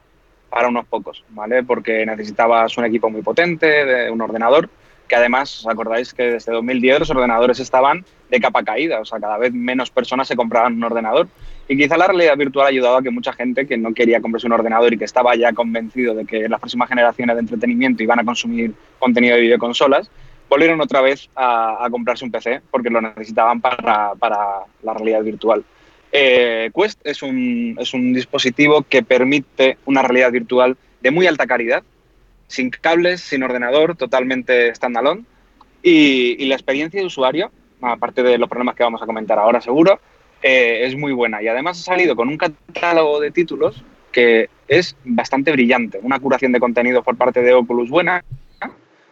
para unos pocos, ¿vale? Porque necesitabas un equipo muy potente, de un ordenador, que además, ¿os acordáis que desde 2010 los ordenadores estaban de capa caída? O sea, cada vez menos personas se compraban un ordenador. Y quizá la realidad virtual ha ayudado a que mucha gente que no quería comprarse un ordenador y que estaba ya convencido de que las próximas generaciones de entretenimiento iban a consumir contenido de videoconsolas, volvieron otra vez a, comprarse un PC porque lo necesitaban para, la realidad virtual. Eh, Quest es un, es un dispositivo que permite una realidad virtual de muy alta calidad, sin cables, sin ordenador, totalmente standalone. Y, y la experiencia de usuario, aparte de los problemas que vamos a comentar ahora seguro, eh, es muy buena. Y además ha salido con un catálogo de títulos que es bastante brillante. Una curación de contenido por parte de Oculus buena,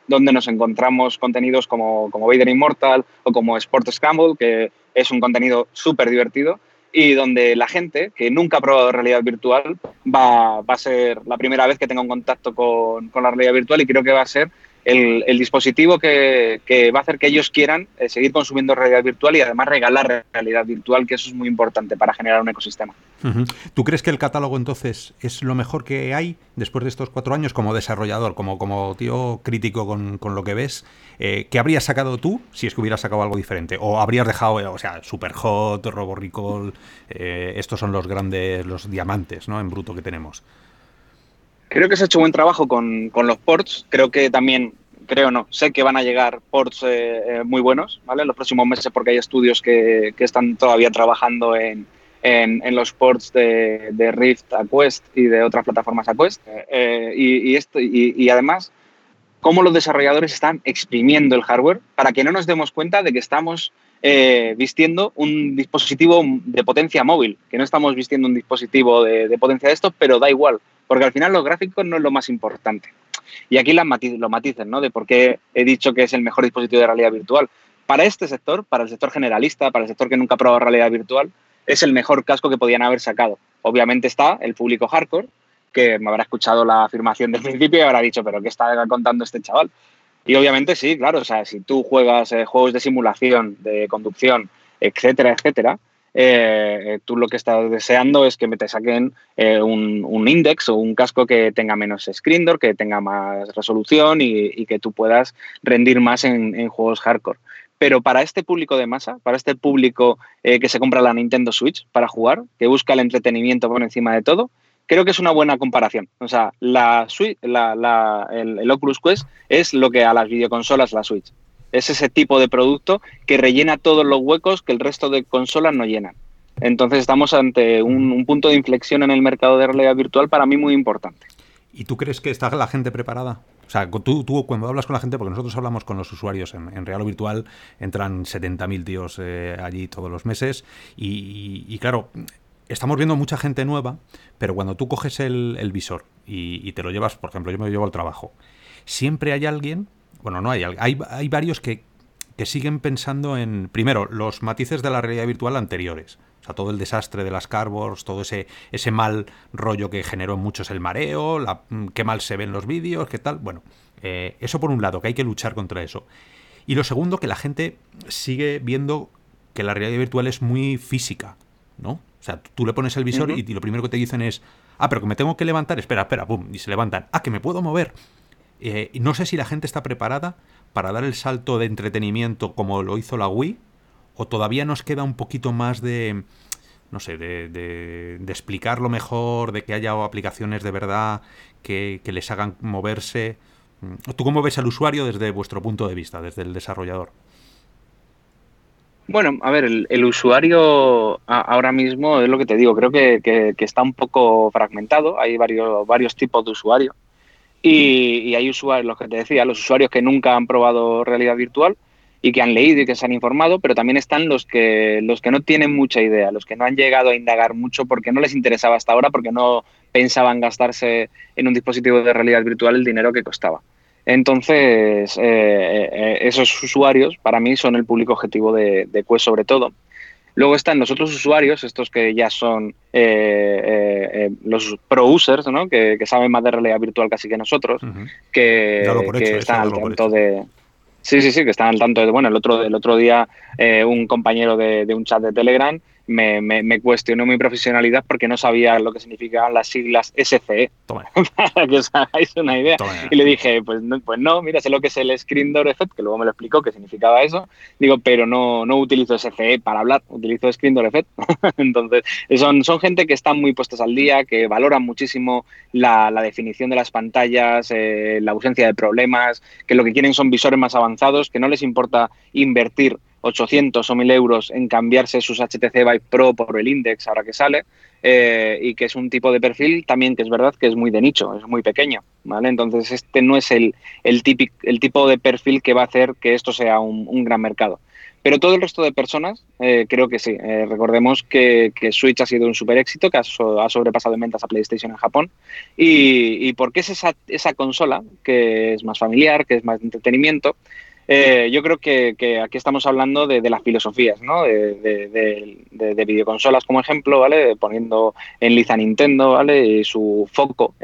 donde nos encontramos contenidos como, como Vader Immortal o como Sport Scramble, que es un contenido súper divertido y donde la gente que nunca ha probado realidad virtual va, va, a ser la primera vez que tenga un contacto con, con, la realidad virtual y creo que va a ser el, dispositivo que, va a hacer que ellos quieran eh, seguir consumiendo realidad virtual y además regalar realidad virtual, que eso es muy importante para generar un ecosistema. ¿Tú crees que el catálogo entonces es lo mejor que hay después de estos cuatro años como desarrollador, como, como tío crítico con, lo que ves? Eh, ¿Qué habrías sacado tú si es que hubieras sacado algo diferente? ¿O habrías dejado, o sea, Superhot, Robo Recall, eh, estos son los grandes, los diamantes ¿no? en bruto que tenemos? Creo que se ha hecho buen trabajo con, los ports. Creo que también, creo no, sé que van a llegar ports eh, eh, muy buenos, ¿vale? En los próximos meses porque hay estudios que, están todavía trabajando en, los ports de, Rift a Quest y de otras plataformas a Quest. Eh, y, esto, y, además, cómo los desarrolladores están exprimiendo el hardware para que no nos demos cuenta de que estamos vistiendo un dispositivo de potencia móvil, que no estamos vistiendo un dispositivo de, de potencia de esto, pero da igual porque al final los gráficos no es lo más importante. Y aquí las los matices, ¿no? De por qué he dicho que es el mejor dispositivo de realidad virtual. Para este sector, para el sector generalista, para el sector que nunca ha probado realidad virtual, es el mejor casco que podían haber sacado. Obviamente está el público hardcore, que me habrá escuchado la afirmación del <laughs> principio y habrá dicho, pero ¿qué está contando este chaval? Y obviamente sí, claro, o sea, si tú juegas eh, juegos de simulación, de conducción, etcétera, etcétera, eh, tú lo que estás deseando es que te saquen eh, un, index o un casco que tenga menos screen door, que tenga más resolución y, que tú puedas rendir más en, juegos hardcore. Pero para este público de masa, para este público que se compra la Nintendo Switch para jugar, que busca el entretenimiento por encima de todo, creo que es una buena comparación. O sea, la, la, el, Oculus Quest es lo que a las videoconsolas la Switch. Es ese tipo de producto que rellena todos los huecos que el resto de consolas no llenan. Entonces estamos ante un, punto de inflexión en el mercado de realidad virtual para mí muy importante. ¿Y tú crees que está la gente preparada? O sea, tú, cuando hablas con la gente, porque nosotros hablamos con los usuarios en, real o virtual, entran 70.000 tíos eh, allí todos los meses y, claro, estamos viendo mucha gente nueva, pero cuando tú coges el, visor y, te lo llevas, por ejemplo, yo me lo llevo al trabajo, siempre hay alguien, bueno, no hay, hay, hay varios que, que siguen pensando en, primero, los matices de la realidad virtual anteriores. O sea, todo el desastre de las cardboards, todo ese, ese mal rollo que generó en muchos el mareo, la, mm, qué mal se ven los vídeos, qué tal. Bueno, eh, eso por un lado, que hay que luchar contra eso. Y lo segundo, que la gente sigue viendo que la realidad virtual es muy física, ¿no? O sea, tú le pones el visor y, lo primero que te dicen es, ah, pero que me tengo que levantar, espera, espera, pum, y se levantan, ah, que me puedo mover. Eh, no sé si la gente está preparada para dar el salto de entretenimiento como lo hizo la Wii, o todavía nos queda un poquito más de, no sé, de, de, explicarlo mejor, de que haya aplicaciones de verdad que, que les hagan moverse. ¿Tú cómo ves al usuario desde vuestro punto de vista, desde el desarrollador? Bueno, a ver, el, usuario ahora mismo es lo que te digo, creo que, está un poco fragmentado, hay varios, varios tipos de usuarios y, hay usuarios, los que te decía, los usuarios que nunca han probado realidad virtual y que han leído y que se han informado, pero también están los que, los que no tienen mucha idea, los que no han llegado a indagar mucho porque no les interesaba hasta ahora, porque no pensaban gastarse en un dispositivo de realidad virtual el dinero que costaba. Entonces, eh, eh, esos usuarios para mí son el público objetivo de, Quest sobre todo. Luego están los otros usuarios, estos que ya son eh, los pro users, ¿no? que, saben más de realidad virtual casi que nosotros, que, están al tanto de... Sí, sí, sí, que están al tanto de... Bueno, el otro, el otro día un compañero de, de un chat de Telegram me, me, cuestionó mi profesionalidad porque no sabía lo que significaban las siglas SCE. <laughs> para que os hagáis una idea. Y le dije, pues no, pues no, mira, sé lo que es el Screen Door Effect, que luego me lo explicó qué significaba eso. Digo, pero no, no utilizo SCE para hablar, utilizo Screen Door Effect. <laughs> Entonces, son, son gente que están muy puestas al día, que valoran muchísimo la, la definición de las pantallas, eh, la ausencia de problemas, que lo que quieren son visores más avanzados, que no les importa invertir 800 o 1000 euros en cambiarse sus HTC Vive Pro por el Index ahora que sale eh, y que es un tipo de perfil también que es verdad que es muy de nicho, es muy pequeño, ¿vale? Entonces este no es el, el, el tipo de perfil que va a hacer que esto sea un, gran mercado. Pero todo el resto de personas, eh, creo que sí. Eh, recordemos que, Switch ha sido un super éxito, que ha, sobrepasado en ventas a PlayStation en Japón. Y, y porque es esa, esa consola que es más familiar, que es más de entretenimiento, eh, yo creo que, aquí estamos hablando de, las filosofías, ¿no? De, videoconsolas como ejemplo, ¿vale? Poniendo en liza Nintendo, ¿vale? su foco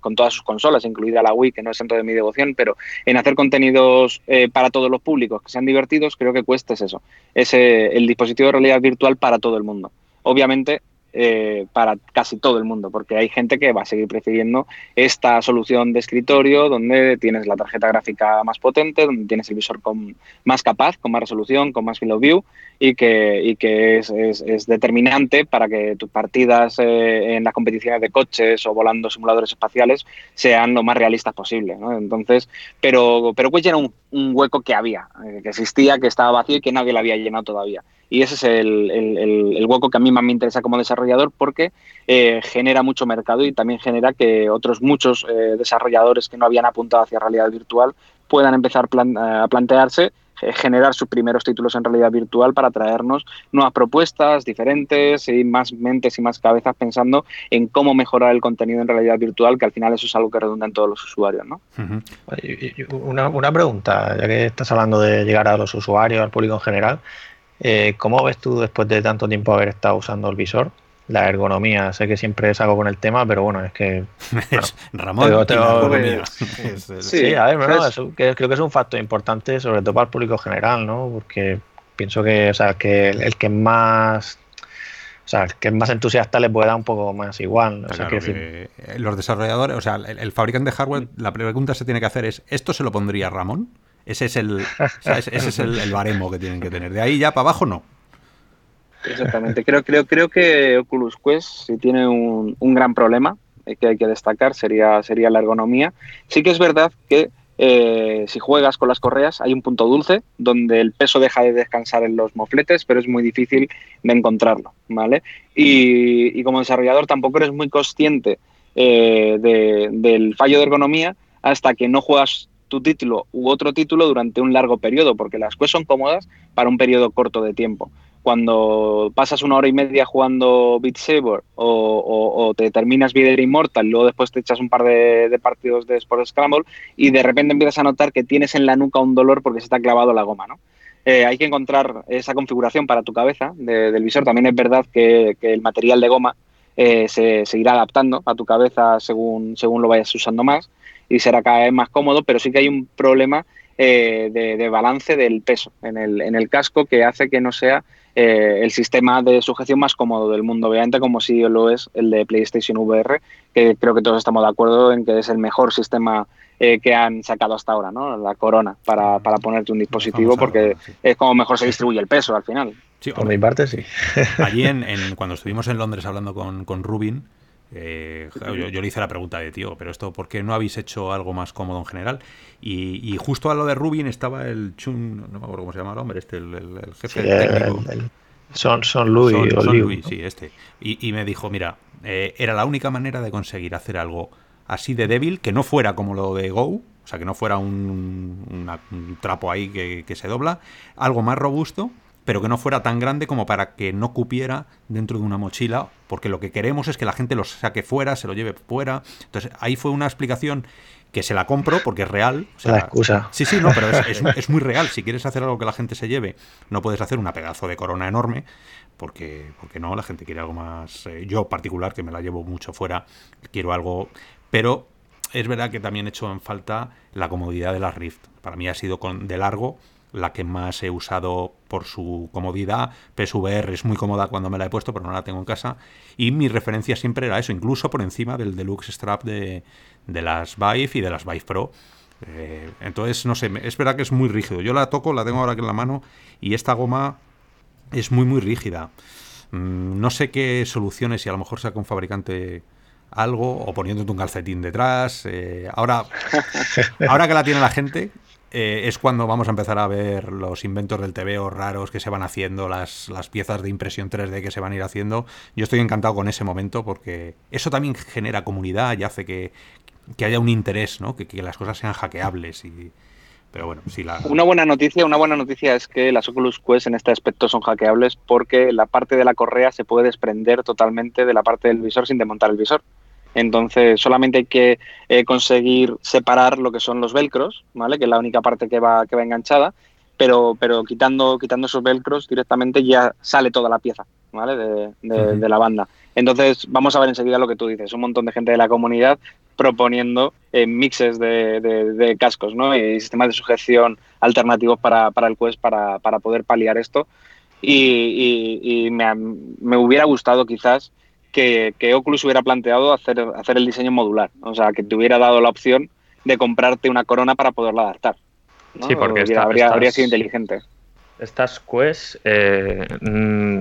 con todas sus consolas, incluida la Wii, que no es centro de mi devoción, pero en hacer contenidos eh, para todos los públicos que sean divertidos, creo que cuesta es eso. Es el dispositivo de realidad virtual para todo el mundo. Obviamente, eh, para casi todo el mundo, porque hay gente que va a seguir prefiriendo esta solución de escritorio donde tienes la tarjeta gráfica más potente, donde tienes el visor con, más capaz, con más resolución, con más field of view y que, y que es, es, determinante para que tus partidas eh, en las competiciones de coches o volando simuladores espaciales sean lo más realistas posible. Entonces, pero, pero pues era un, un hueco que había, eh, que existía, que estaba vacío y que nadie lo había llenado todavía. Y ese es el, el, hueco que a mí más me interesa como desarrollador porque eh, genera mucho mercado y también genera que otros muchos eh, desarrolladores que no habían apuntado hacia realidad virtual puedan empezar a plantearse eh, generar sus primeros títulos en realidad virtual para traernos nuevas propuestas diferentes y más mentes y más cabezas pensando en cómo mejorar el contenido en realidad virtual, que al final eso es algo que redunda en todos los usuarios. ¿no? una, una pregunta, ya que estás hablando de llegar a los usuarios, al público en general, eh, ¿Cómo ves tú después de tanto tiempo haber estado usando el visor? la ergonomía. Sé que siempre salgo con el tema, pero bueno, es que. <laughs> Ramón, sí, a ver, creo que es un factor importante, sobre todo para el público general, ¿no? Porque pienso que, o sea, que el, que más. O sea, el que es más entusiasta le puede dar un poco más igual. O sea, que los desarrolladores, o sea, el, fabricante de hardware, la pregunta se tiene que hacer es: ¿esto se lo pondría Ramón? Ese es el, ese es el baremo que tienen que tener. De ahí ya para abajo no. Exactamente. Creo, creo, creo que Oculus Quest si tiene un, un gran problema eh, que hay que destacar, sería, sería la ergonomía. Sí que es verdad que eh, si juegas con las correas hay un punto dulce donde el peso deja de descansar en los mofletes, pero es muy difícil de encontrarlo, ¿vale? Y, como desarrollador tampoco eres muy consciente eh, del fallo de ergonomía hasta que no juegas tu título u otro título durante un largo periodo, porque las quests son cómodas para un periodo corto de tiempo cuando pasas una hora y media jugando Beat Saber o, te terminas Vader Immortal, luego después te echas un par de, partidos de Sport Scramble y de repente empiezas a notar que tienes en la nuca un dolor porque se te ha clavado la goma, ¿no? Eh, hay que encontrar esa configuración para tu cabeza del visor. También es verdad que, el material de goma eh, se, irá adaptando a tu cabeza según, según lo vayas usando más y será cada vez más cómodo, pero sí que hay un problema eh, de, balance del peso en el, en el casco que hace que no sea eh, el sistema de sujeción más cómodo del mundo, obviamente, como si lo es el de PlayStation VR, que creo que todos estamos de acuerdo en que es el mejor sistema eh, que han sacado hasta ahora, ¿no? La corona para, para ponerte un dispositivo, porque es como mejor se distribuye el peso al final. Por mi parte, sí. Allí, <laughs> en, cuando estuvimos en Londres hablando con, con Rubin, eh, yo, le hice la pregunta de, tío, pero esto, ¿por qué no habéis hecho algo más cómodo en general? Y, justo a lo de Rubin estaba el Chun, no me acuerdo cómo se llama el hombre, este, el, jefe técnico. son, son Louis. Son, sí, este. Y, me dijo, mira, eh, era la única manera de conseguir hacer algo así de débil, que no fuera como lo de Go, o sea, que no fuera un, trapo ahí que, que se dobla, algo más robusto pero que no fuera tan grande como para que no cupiera dentro de una mochila, porque lo que queremos es que la gente lo saque fuera, se lo lleve fuera. Entonces, ahí fue una explicación que se la compro porque es real. la excusa. Sí, sí, no, pero es, muy real. Si quieres hacer algo que la gente se lleve, no puedes hacer una pedazo de corona enorme, porque, porque no, la gente quiere algo más. Eh, yo, particular, que me la llevo mucho fuera, quiero algo. Pero es verdad que también he hecho en falta la comodidad de la Rift. Para mí ha sido con, de largo la que más he usado por su comodidad. PSVR es muy cómoda cuando me la he puesto, pero no la tengo en casa. Y mi referencia siempre era eso, incluso por encima del Deluxe Strap de, de las Vive y de las Vive Pro. Eh, entonces, no sé, es verdad que es muy rígido. Yo la toco, la tengo ahora aquí en la mano, y esta goma es muy, muy rígida. Mm, no sé qué soluciones, si a lo mejor saca un fabricante algo, o poniéndote un calcetín detrás. Eh, ahora, <laughs> ahora que la tiene la gente, eh, es cuando vamos a empezar a ver los inventos del TVO raros que se van haciendo, las, las, piezas de impresión 3D que se van a ir haciendo. Yo estoy encantado con ese momento porque eso también genera comunidad y hace que, haya un interés, ¿no? Que, las cosas sean hackeables y, pero bueno, sí la... Una buena noticia, una buena noticia es que las Oculus Quest en este aspecto son hackeables porque la parte de la correa se puede desprender totalmente de la parte del visor sin desmontar el visor. Entonces solamente hay que eh, conseguir separar lo que son los velcros, ¿vale? Que es la única parte que va, que va enganchada, pero, pero quitando, quitando esos velcros directamente ya sale toda la pieza, ¿vale? De, la banda. Entonces vamos a ver enseguida lo que tú dices, un montón de gente de la comunidad proponiendo eh, mixes de, cascos, ¿no? Y sistemas de sujeción alternativos para, el Quest para, poder paliar esto. Y, me, me hubiera gustado quizás que, Oculus hubiera planteado hacer, hacer el diseño modular. O sea, que te hubiera dado la opción de comprarte una corona para poderla adaptar. Sí, porque habría, habría, sido inteligente. Estas Quest, eh, mm,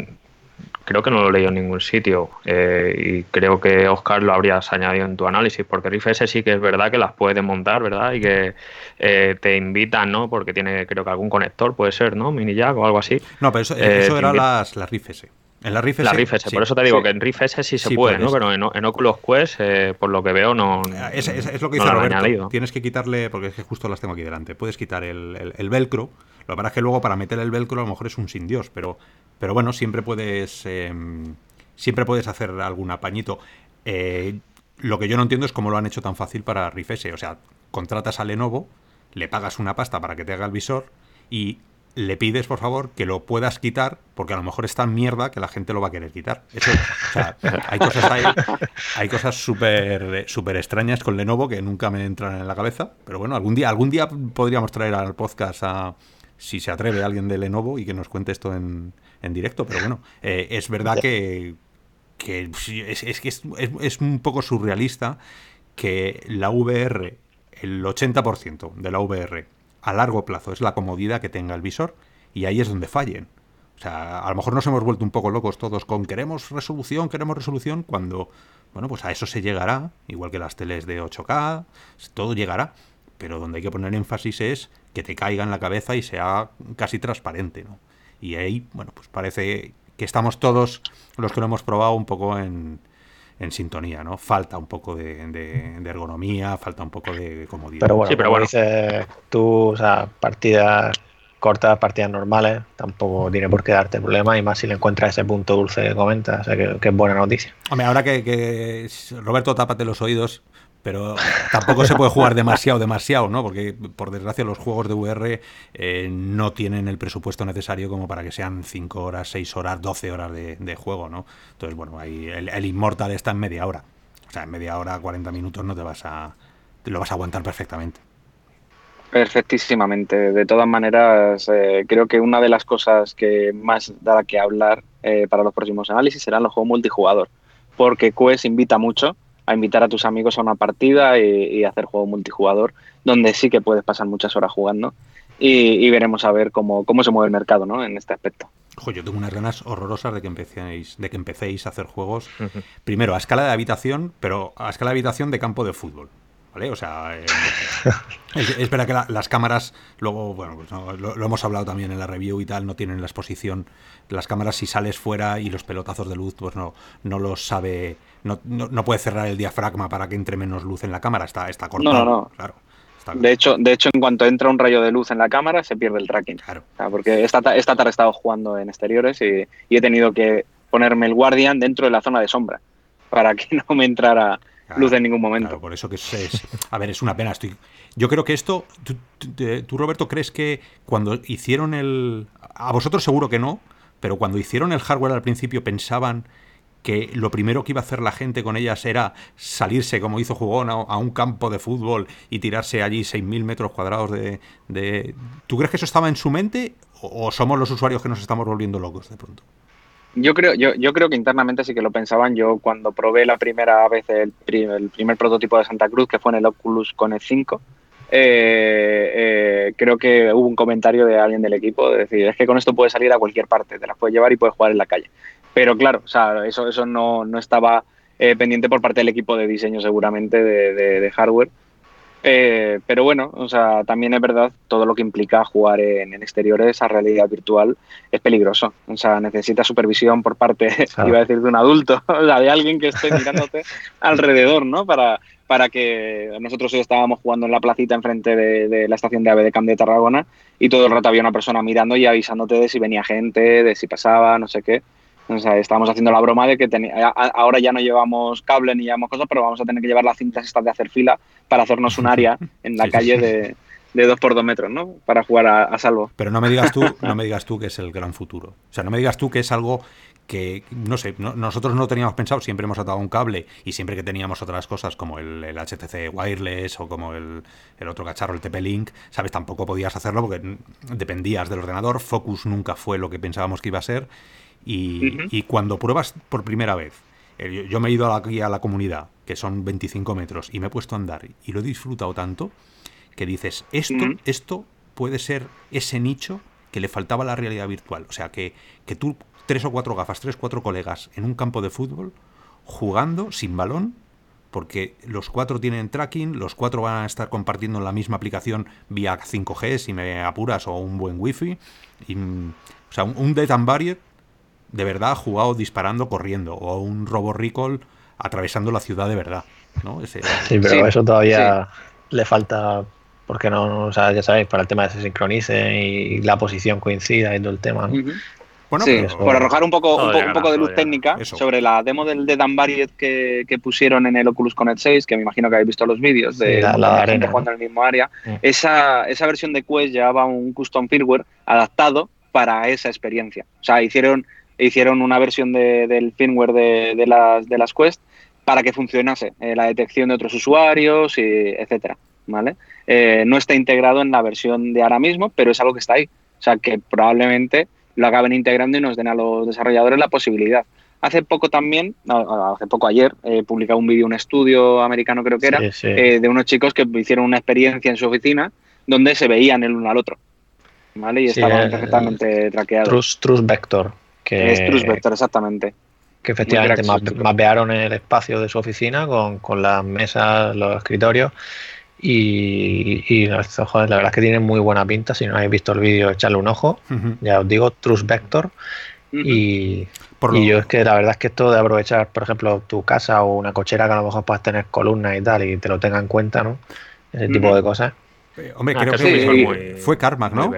creo que no lo he leído en ningún sitio eh, y creo que Oscar lo habrías añadido en tu análisis, porque Riff S sí que es verdad que las puedes montar, ¿verdad? Y que eh, te invitan, ¿no? Porque tiene, creo que algún conector, puede ser, ¿no? Mini jack o algo así. No, pero eso, eso era las, las Riff S. En la Rift S. por eso te digo que en Rift S sí se puede, ¿no? Pero en, Oculus Quest, eh, por lo que veo, no. Es, es, lo que dice Roberto. Tienes que quitarle, porque es que justo las tengo aquí delante. Puedes quitar el, el, velcro. Lo que pasa es que luego para meter el velcro a lo mejor es un sin Dios, pero, pero bueno, siempre puedes. Em, siempre puedes hacer algún apañito. Eh, lo que yo no entiendo es cómo lo han hecho tan fácil para Rift S. O sea, contratas a Lenovo, le pagas una pasta para que te haga el visor y le pides, por favor, que lo puedas quitar, porque a lo mejor es tan mierda que la gente lo va a querer quitar. Eso, o sea, <laughs> hay cosas ahí, hay cosas súper super extrañas con Lenovo que nunca me entran en la cabeza. Pero bueno, algún día, algún día podríamos traer al podcast a si se atreve alguien de Lenovo y que nos cuente esto en, en directo. Pero bueno, eh, es verdad que, que es, es, es, es un poco surrealista que la VR, el 80% de la VR a largo plazo es la comodidad que tenga el visor y ahí es donde fallen. O sea, a lo mejor nos hemos vuelto un poco locos todos con queremos resolución, queremos resolución, cuando, bueno, pues a eso se llegará, igual que las teles de 8K, todo llegará, pero donde hay que poner énfasis es que te caiga en la cabeza y sea casi transparente, ¿no? Y ahí, bueno, pues parece que estamos todos los que lo hemos probado un poco en, en sintonía, ¿no? Falta un poco de, ergonomía, falta un poco de comodidad. Pero bueno, sí, pero bueno. dices tú, o sea, partidas cortas, partidas normales, tampoco tiene por qué darte problema y más si le encuentras ese punto dulce que comentas, o sea, que, es buena noticia. Hombre, ahora que, que Roberto, tápate los oídos, pero tampoco se puede jugar demasiado, demasiado, ¿no? Porque por desgracia los juegos de VR eh, no tienen el presupuesto necesario como para que sean 5 horas, 6 horas, 12 horas de, juego, ¿no? Entonces, bueno, ahí el, el, Immortal está en media hora. O sea, en media hora, 40 minutos no te vas a... lo vas a aguantar perfectamente. Perfectísimamente. De todas maneras, eh, creo que una de las cosas que más dará que hablar eh, para los próximos análisis serán los juegos multijugador. Porque Quest invita mucho a invitar a tus amigos a una partida y, hacer juego multijugador, donde sí que puedes pasar muchas horas jugando y, veremos a ver cómo, cómo se mueve el mercado ¿no? en este aspecto. Ojo, yo tengo unas ganas horrorosas de que empecéis, de que empecéis a hacer juegos, primero a escala de habitación, pero a escala de habitación de campo de fútbol. ¿Vale? O sea, eh, es, verdad que las cámaras, luego, bueno, pues lo, lo, hemos hablado también en la review y tal, no tienen la exposición. Las cámaras, si sales fuera y los pelotazos de luz, pues no, no los sabe no, no, puede cerrar el diafragma para que entre menos luz en la cámara, está, está cortado. No, no, no. Claro. de, hecho, de hecho, en cuanto entra un rayo de luz en la cámara, se pierde el tracking. Claro. porque esta, esta tarde he estado jugando en exteriores y, he tenido que ponerme el Guardian dentro de la zona de sombra para que <laughs> no me entrara luz en ningún momento. Claro, por eso que es, A ver, es una pena. Estoy, yo creo que esto. tú, Roberto, crees que cuando hicieron el. A vosotros seguro que no, pero cuando hicieron el hardware al principio pensaban que lo primero que iba a hacer la gente con ellas era salirse, como hizo Jugón, a, un campo de fútbol y tirarse allí 6.000 metros cuadrados de, ¿Tú crees que eso estaba en su mente o, somos los usuarios que nos estamos volviendo locos de pronto? Yo creo, yo, yo creo que internamente sí que lo pensaban. Yo cuando probé la primera vez el, primer prototipo de Santa Cruz, que fue en el Oculus con el 5, eh, eh, creo que hubo un comentario de alguien del equipo de decir, es que con esto puedes salir a cualquier parte, te las puedes llevar y puedes jugar en la calle. Pero claro, o sea, eso, eso no, no estaba eh, pendiente por parte del equipo de diseño seguramente de, hardware. Eh, pero bueno, o sea, también es verdad, todo lo que implica jugar en, exteriores a realidad virtual es peligroso. O sea, necesita supervisión por parte, <laughs> iba a decir, de un adulto, <laughs> o sea, de alguien que esté mirándote <laughs> alrededor, ¿no? Para, para que nosotros hoy estábamos jugando en la placita enfrente de, de la estación de AVE de Camp de Tarragona y todo el rato había una persona mirando y avisándote de si venía gente, de si pasaba, no sé qué. O sea, estábamos haciendo la broma de que ahora ya no llevamos cable ni llevamos cosas, pero vamos a tener que llevar las cintas estas de hacer fila para hacernos un área <laughs> en la calle de de dos por dos metros, ¿no? Para jugar a, salvo. Pero no me digas tú, <laughs> no me digas tú que es el gran futuro. O sea, no me digas tú que es algo que, no sé, nosotros no teníamos pensado, siempre hemos atado un cable y siempre que teníamos otras cosas como el, HTC Wireless o como el, otro cacharro, el TP-Link, ¿sabes? Tampoco podías hacerlo porque dependías del ordenador, Focus nunca fue lo que pensábamos que iba a ser y, cuando pruebas por primera vez, yo me he ido aquí a la comunidad, que son 25 metros, y me he puesto a andar y lo he disfrutado tanto que dices, esto, esto puede ser ese nicho que le faltaba a la realidad virtual. O sea, que, que tú, tres o cuatro gafas, tres o cuatro colegas en un campo de fútbol, jugando sin balón, porque los cuatro tienen tracking, los cuatro van a estar compartiendo la misma aplicación vía 5G, si me apuras, o un buen wifi. Y, o sea, un, un Dead and Barrier de verdad jugado disparando, corriendo, o un Robo Recall atravesando la ciudad de verdad. ¿no? sí, pero eso todavía le falta, porque no, o sea, ya sabéis, para el tema de que se sincronice y la posición coincida y todo el tema. sí, por arrojar un poco, un, poco de luz técnica sobre la demo del de Dan Barriet que, pusieron en el Oculus Connect 6, que me imagino que habéis visto los vídeos de la, gente jugando en el mismo área. Mm. Esa, esa versión de Quest llevaba un custom firmware adaptado para esa experiencia. O sea, hicieron, hicieron una versión del firmware de, las, de las Quest para que funcionase eh, la detección de otros usuarios, y etcétera. ¿vale? Eh, no está integrado en la versión de ahora mismo, pero es algo que está ahí. O sea, que probablemente lo acaben integrando y nos den a los desarrolladores la posibilidad. Hace poco también, hace poco ayer, he publicado un vídeo, un estudio americano creo que era, eh, de unos chicos que hicieron una experiencia en su oficina donde se veían el uno al otro. ¿Vale? Y estaban perfectamente traqueados. Trust, Vector. Que, es Trust Vector, exactamente. Que efectivamente mapearon el espacio de su oficina con, con las mesas, los escritorios y, y la verdad es que tiene muy buena pinta. Si no habéis visto el vídeo, echarle un ojo. Ya os digo, Trust Vector. Y, yo es que la verdad es que esto de aprovechar, por ejemplo, tu casa o una cochera que a lo mejor puedas tener columnas y tal y te lo tenga en cuenta, ¿no? Ese tipo de cosas. Eh, hombre, ah, creo que, fue Karma, ¿no?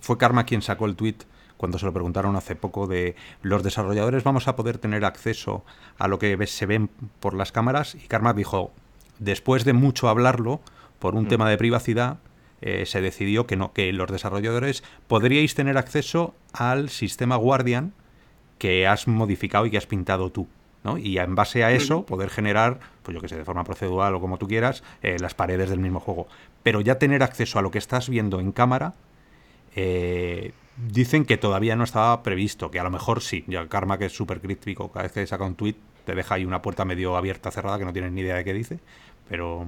Fue Karma quien sacó el tweet cuando se lo preguntaron hace poco de los desarrolladores vamos a poder tener acceso a lo que se ven por las cámaras y Karma dijo después de mucho hablarlo, por un mm. tema de privacidad, eh, se decidió que no, que los desarrolladores podríais tener acceso al sistema Guardian que has modificado y que has pintado tú. ¿no? Y en base a eso poder generar, pues yo que sé, de forma procedural o como tú quieras, eh, las paredes del mismo juego. Pero ya tener acceso a lo que estás viendo en cámara, eh, dicen que todavía no estaba previsto, que a lo mejor sí. Ya Karma, que es súper crítico, cada vez que saca un tweet te deja ahí una puerta medio abierta, cerrada, que no tienes ni idea de qué dice. Pero,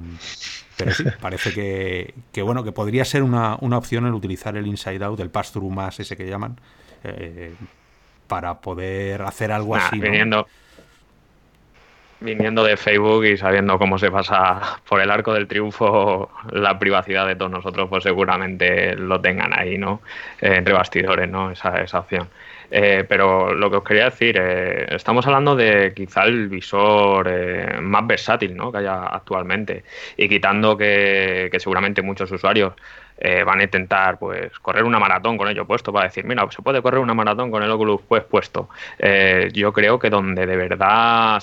pero sí, <laughs> parece que, que, bueno, que podría ser una, una, opción el utilizar el inside out, el pass-through más ese que llaman, eh, para poder hacer algo así. Viniendo, viniendo de Facebook y sabiendo cómo se pasa por el arco del triunfo la privacidad de todos nosotros, pues seguramente lo tengan ahí, ¿no? Eh, entre bastidores, ¿no? Esa, esa opción. Eh, pero lo que os quería decir, eh, estamos hablando de quizá el visor eh, más versátil ¿no? que haya actualmente y quitando que, seguramente muchos usuarios van a intentar pues correr una maratón con ello puesto para decir, mira, se puede correr una maratón con el Oculus pues puesto. yo creo que donde de verdad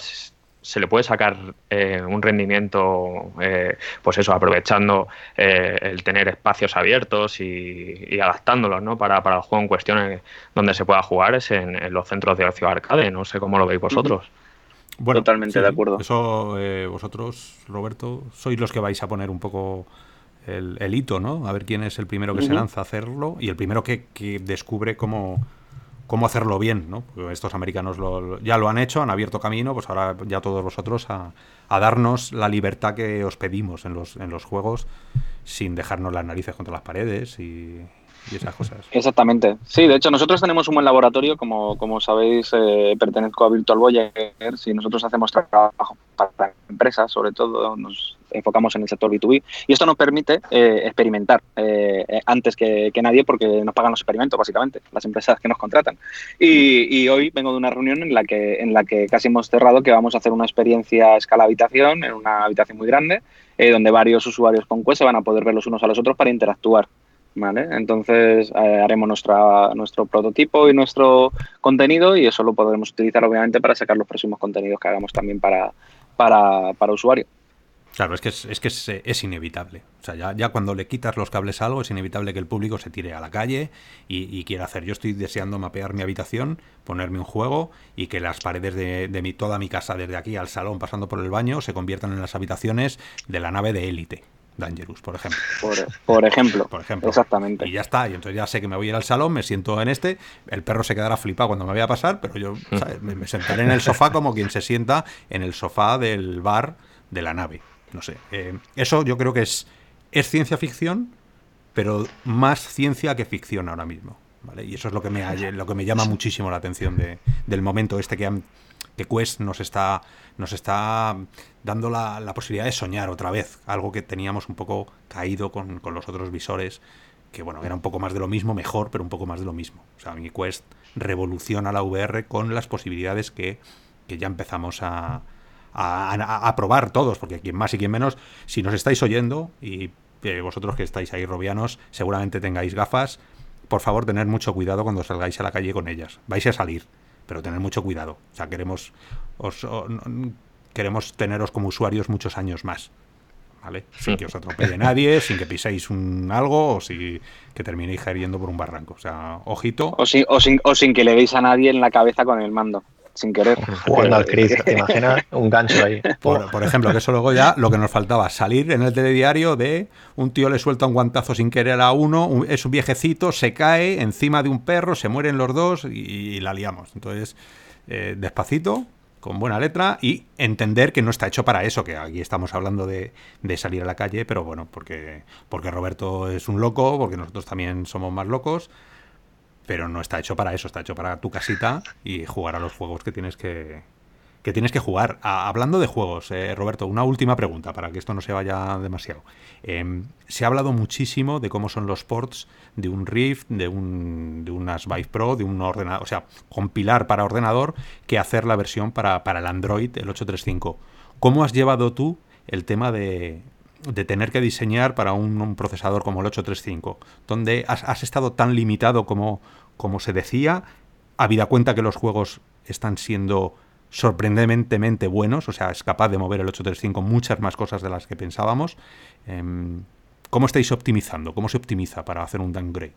se le puede sacar eh, un rendimiento, eh, pues eso, aprovechando eh, el tener espacios abiertos y, adaptándolos ¿no? para, para, el juego en cuestión donde se pueda jugar es en, los centros de ocio arcade. No sé cómo lo veis vosotros. Bueno, Totalmente de acuerdo. Eso vosotros, Roberto, sois los que vais a poner un poco el, hito, ¿no? A ver quién es el primero que se lanza a hacerlo y el primero que, que descubre cómo cómo hacerlo bien, ¿no? estos americanos ya lo han hecho, han abierto camino, pues ahora ya todos vosotros a, darnos la libertad que os pedimos en los, en los juegos sin dejarnos las narices contra las paredes y, esas cosas. Exactamente. Sí, de hecho nosotros tenemos un buen laboratorio, como, como sabéis, eh, pertenezco a Virtual Voyager y nosotros hacemos trabajo para empresas, sobre todo nos enfocamos en el sector B2B y esto nos permite eh, experimentar eh, antes que, nadie porque nos pagan los experimentos básicamente las empresas que nos contratan y, hoy vengo de una reunión en la que en la que casi hemos cerrado que vamos a hacer una experiencia a escala habitación en una habitación muy grande eh, donde varios usuarios con Quest se van a poder ver los unos a los otros para interactuar ¿Vale? Entonces haremos nuestra, nuestro prototipo y nuestro contenido y eso lo podremos utilizar obviamente para sacar los próximos contenidos que hagamos también para, para, para usuario. Claro, es que es, que es, inevitable. O sea, ya, ya, cuando le quitas los cables a algo, es inevitable que el público se tire a la calle y, quiera hacer. Yo estoy deseando mapear mi habitación, ponerme un juego y que las paredes de, mi, toda mi casa, desde aquí al salón, pasando por el baño, se conviertan en las habitaciones de la nave de élite. Dangerous, por ejemplo. Por, ejemplo. <laughs> por ejemplo. Exactamente. Y ya está. Y entonces ya sé que me voy a ir al salón, me siento en este, el perro se quedará flipado cuando me vaya a pasar, pero yo Me, me sentaré en el sofá como quien se sienta en el sofá del bar de la nave no sé. Eh, eso yo creo que es, es ciencia ficción, pero más ciencia que ficción ahora mismo. ¿vale? Y eso es lo que me, lo que me llama muchísimo la atención de, del momento este que, que Quest nos está, nos está dando la, la, posibilidad de soñar otra vez, algo que teníamos un poco caído con, con, los otros visores, que bueno, era un poco más de lo mismo, mejor, pero un poco más de lo mismo. O sea, mi Quest revoluciona la VR con las posibilidades que, que ya empezamos a, a, probar todos, porque quien más y quien menos, si nos estáis oyendo y eh, vosotros que estáis ahí robianos, seguramente tengáis gafas por favor, tener mucho cuidado cuando salgáis a la calle con ellas. Vais a salir, pero tener mucho cuidado. O sea, queremos, os, queremos teneros como usuarios muchos años más. ¿Vale? Sin que os <laughs> atropelle nadie, sin que piséis un algo o si que terminéis cayendo por un barranco. O sea, ojito. O sin, o sin, o sin que le veis a nadie en la cabeza con el mando sin querer. <laughs> Jugando al Chris, ¿te imaginas? Un gancho ahí. Por, ejemplo, que eso luego ya lo que nos faltaba, salir en el telediario de un tío le suelta un guantazo sin querer a uno, es un viejecito, se cae encima de un perro, se mueren los dos y, la liamos. Entonces, eh, despacito, con buena letra y entender que no está hecho para eso, que aquí estamos hablando de, de, salir a la calle, pero bueno, porque, porque Roberto es un loco, porque nosotros también somos más locos pero no está hecho para eso, está hecho para tu casita y jugar a los juegos que tienes que, que tienes que jugar. hablando de juegos, eh, Roberto, una última pregunta para que esto no se vaya demasiado. Em, se ha hablado muchísimo de cómo son los ports de un Rift, de un, de unas Vive Pro, de un ordenador, o sea, compilar para ordenador que hacer la versión para, para el Android, el 835. ¿Cómo has llevado tú el tema de, de tener que diseñar para un, procesador como el 835, donde has, estado tan limitado como, como se decía, habida cuenta que los juegos están siendo sorprendentemente buenos, o sea, es capaz de mover el 835 muchas más cosas de las que pensábamos. Em, ¿Cómo estáis optimizando? ¿Cómo se optimiza para hacer un downgrade?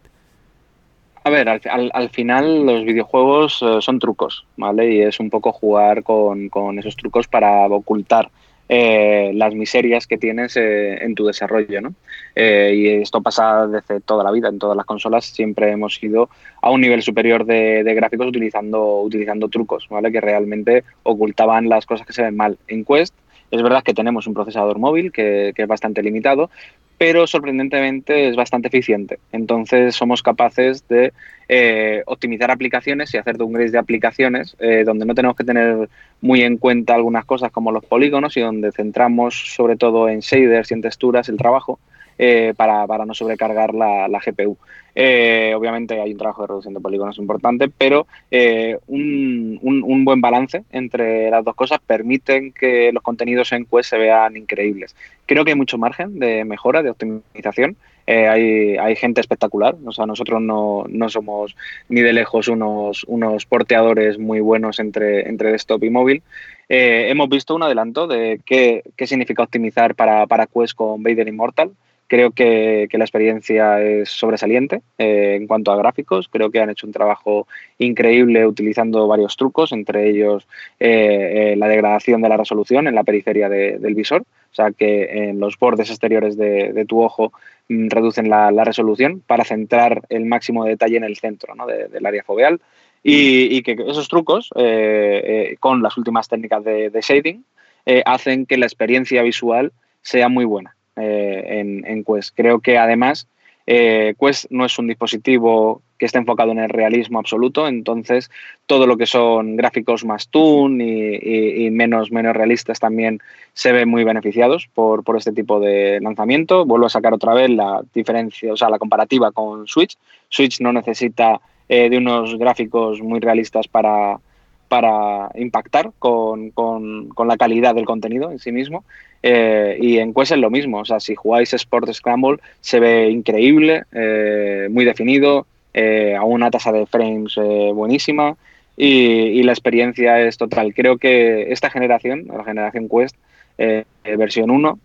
A ver, al, final los videojuegos eh, son trucos, ¿vale? Y es un poco jugar con, con esos trucos para ocultar eh, las miserias que tienes eh, en tu desarrollo. ¿no? Eh, y esto pasa desde toda la vida, en todas las consolas siempre hemos ido a un nivel superior de, gráficos utilizando, utilizando trucos, ¿vale? que realmente ocultaban las cosas que se ven mal. En Quest es verdad que tenemos un procesador móvil que, que, es bastante limitado, pero sorprendentemente es bastante eficiente. Entonces somos capaces de eh, optimizar aplicaciones y hacer downgrades de aplicaciones eh, donde no tenemos que tener muy en cuenta algunas cosas como los polígonos y donde centramos sobre todo en shaders y en texturas el trabajo eh, para, no sobrecargar la, GPU. Eh, obviamente hay un trabajo de reducción de polígonos importante, pero eh, un, buen balance entre las dos cosas permiten que los contenidos en Quest se vean increíbles. Creo que hay mucho margen de mejora, de optimización. hay, gente espectacular. O sea, nosotros no, somos ni de lejos unos, porteadores muy buenos entre, entre desktop y móvil. hemos visto un adelanto de qué, significa optimizar para, para Quest con Vader Immortal. Creo que, la experiencia es sobresaliente eh, en cuanto a gráficos. Creo que han hecho un trabajo increíble utilizando varios trucos, entre ellos eh, eh, la degradación de la resolución en la periferia del visor. O sea, que en los bordes exteriores de, tu ojo mm, reducen la, resolución para centrar el máximo detalle en el centro del área foveal. Y, que esos trucos, con las últimas técnicas de shading, hacen que la experiencia visual sea muy buena. Eh, en, Quest. Creo que además eh, Quest no es un dispositivo que esté enfocado en el realismo absoluto, entonces todo lo que son gráficos más toon y, menos, menos realistas también se ven muy beneficiados por, este tipo de lanzamiento. Vuelvo a sacar otra vez la diferencia, o sea, la comparativa con Switch. Switch no necesita eh, de unos gráficos muy realistas para, para impactar con, la calidad del contenido en sí mismo. Eh, y en Quest es lo mismo, o sea, si jugáis Sport Scramble se ve increíble, eh, muy definido, eh, a una tasa de frames buenísima y, la experiencia es total. Creo que esta generación, la generación Quest, versión 1,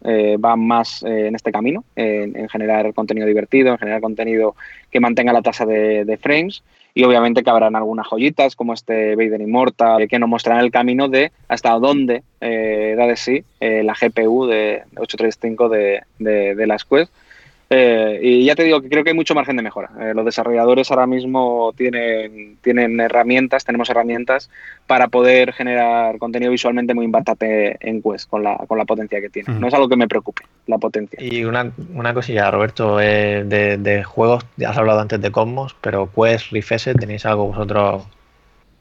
va más en este camino, en, generar contenido divertido, en generar contenido que mantenga la tasa de frames y obviamente que habrán algunas joyitas como este Vader Immortal que nos mostrarán el camino de hasta dónde eh, da de sí eh, la GPU de 835 de, de, de las Quest eh, y ya te digo que creo que hay mucho margen de mejora. Eh, los desarrolladores ahora mismo tienen, tienen herramientas, tenemos herramientas para poder generar contenido visualmente muy impactante en Quest con la, con la potencia que tiene. No es algo que me preocupe, la potencia. Y una, una cosilla, Roberto, eh, de, de, juegos, ya has hablado antes de Cosmos, pero Quest, Rift ¿tenéis algo vosotros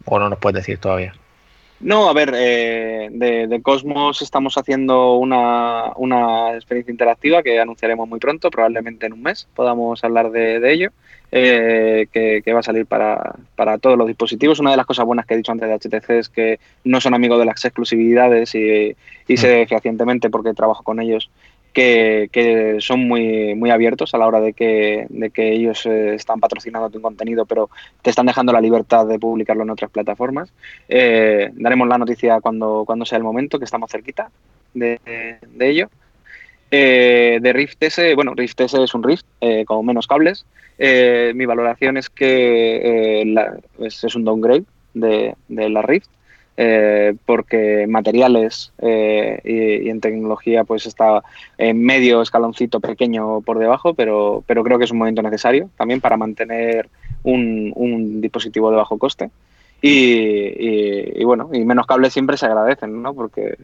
o no nos puedes decir todavía? No, a ver, eh, de, Cosmos estamos haciendo una, una, experiencia interactiva que anunciaremos muy pronto, probablemente en un mes podamos hablar de, ello, eh, que, va a salir para, para, todos los dispositivos. Una de las cosas buenas que he dicho antes de HTC es que no son amigos de las exclusividades y, y sé mm. fehacientemente porque trabajo con ellos que, son muy, muy abiertos a la hora de que, de que ellos eh, están patrocinando tu contenido, pero te están dejando la libertad de publicarlo en otras plataformas. Eh, daremos la noticia cuando, cuando sea el momento, que estamos cerquita de, ello. Eh, de Rift S, bueno, Rift S es un Rift con menos cables. mi valoración es que es, un downgrade de, de la Rift. Eh, porque materiales eh, y, en tecnología pues está en medio escaloncito pequeño por debajo, pero, pero creo que es un momento necesario también para mantener un, dispositivo de bajo coste. Y, bueno, y menos cables siempre se agradecen, ¿no? Porque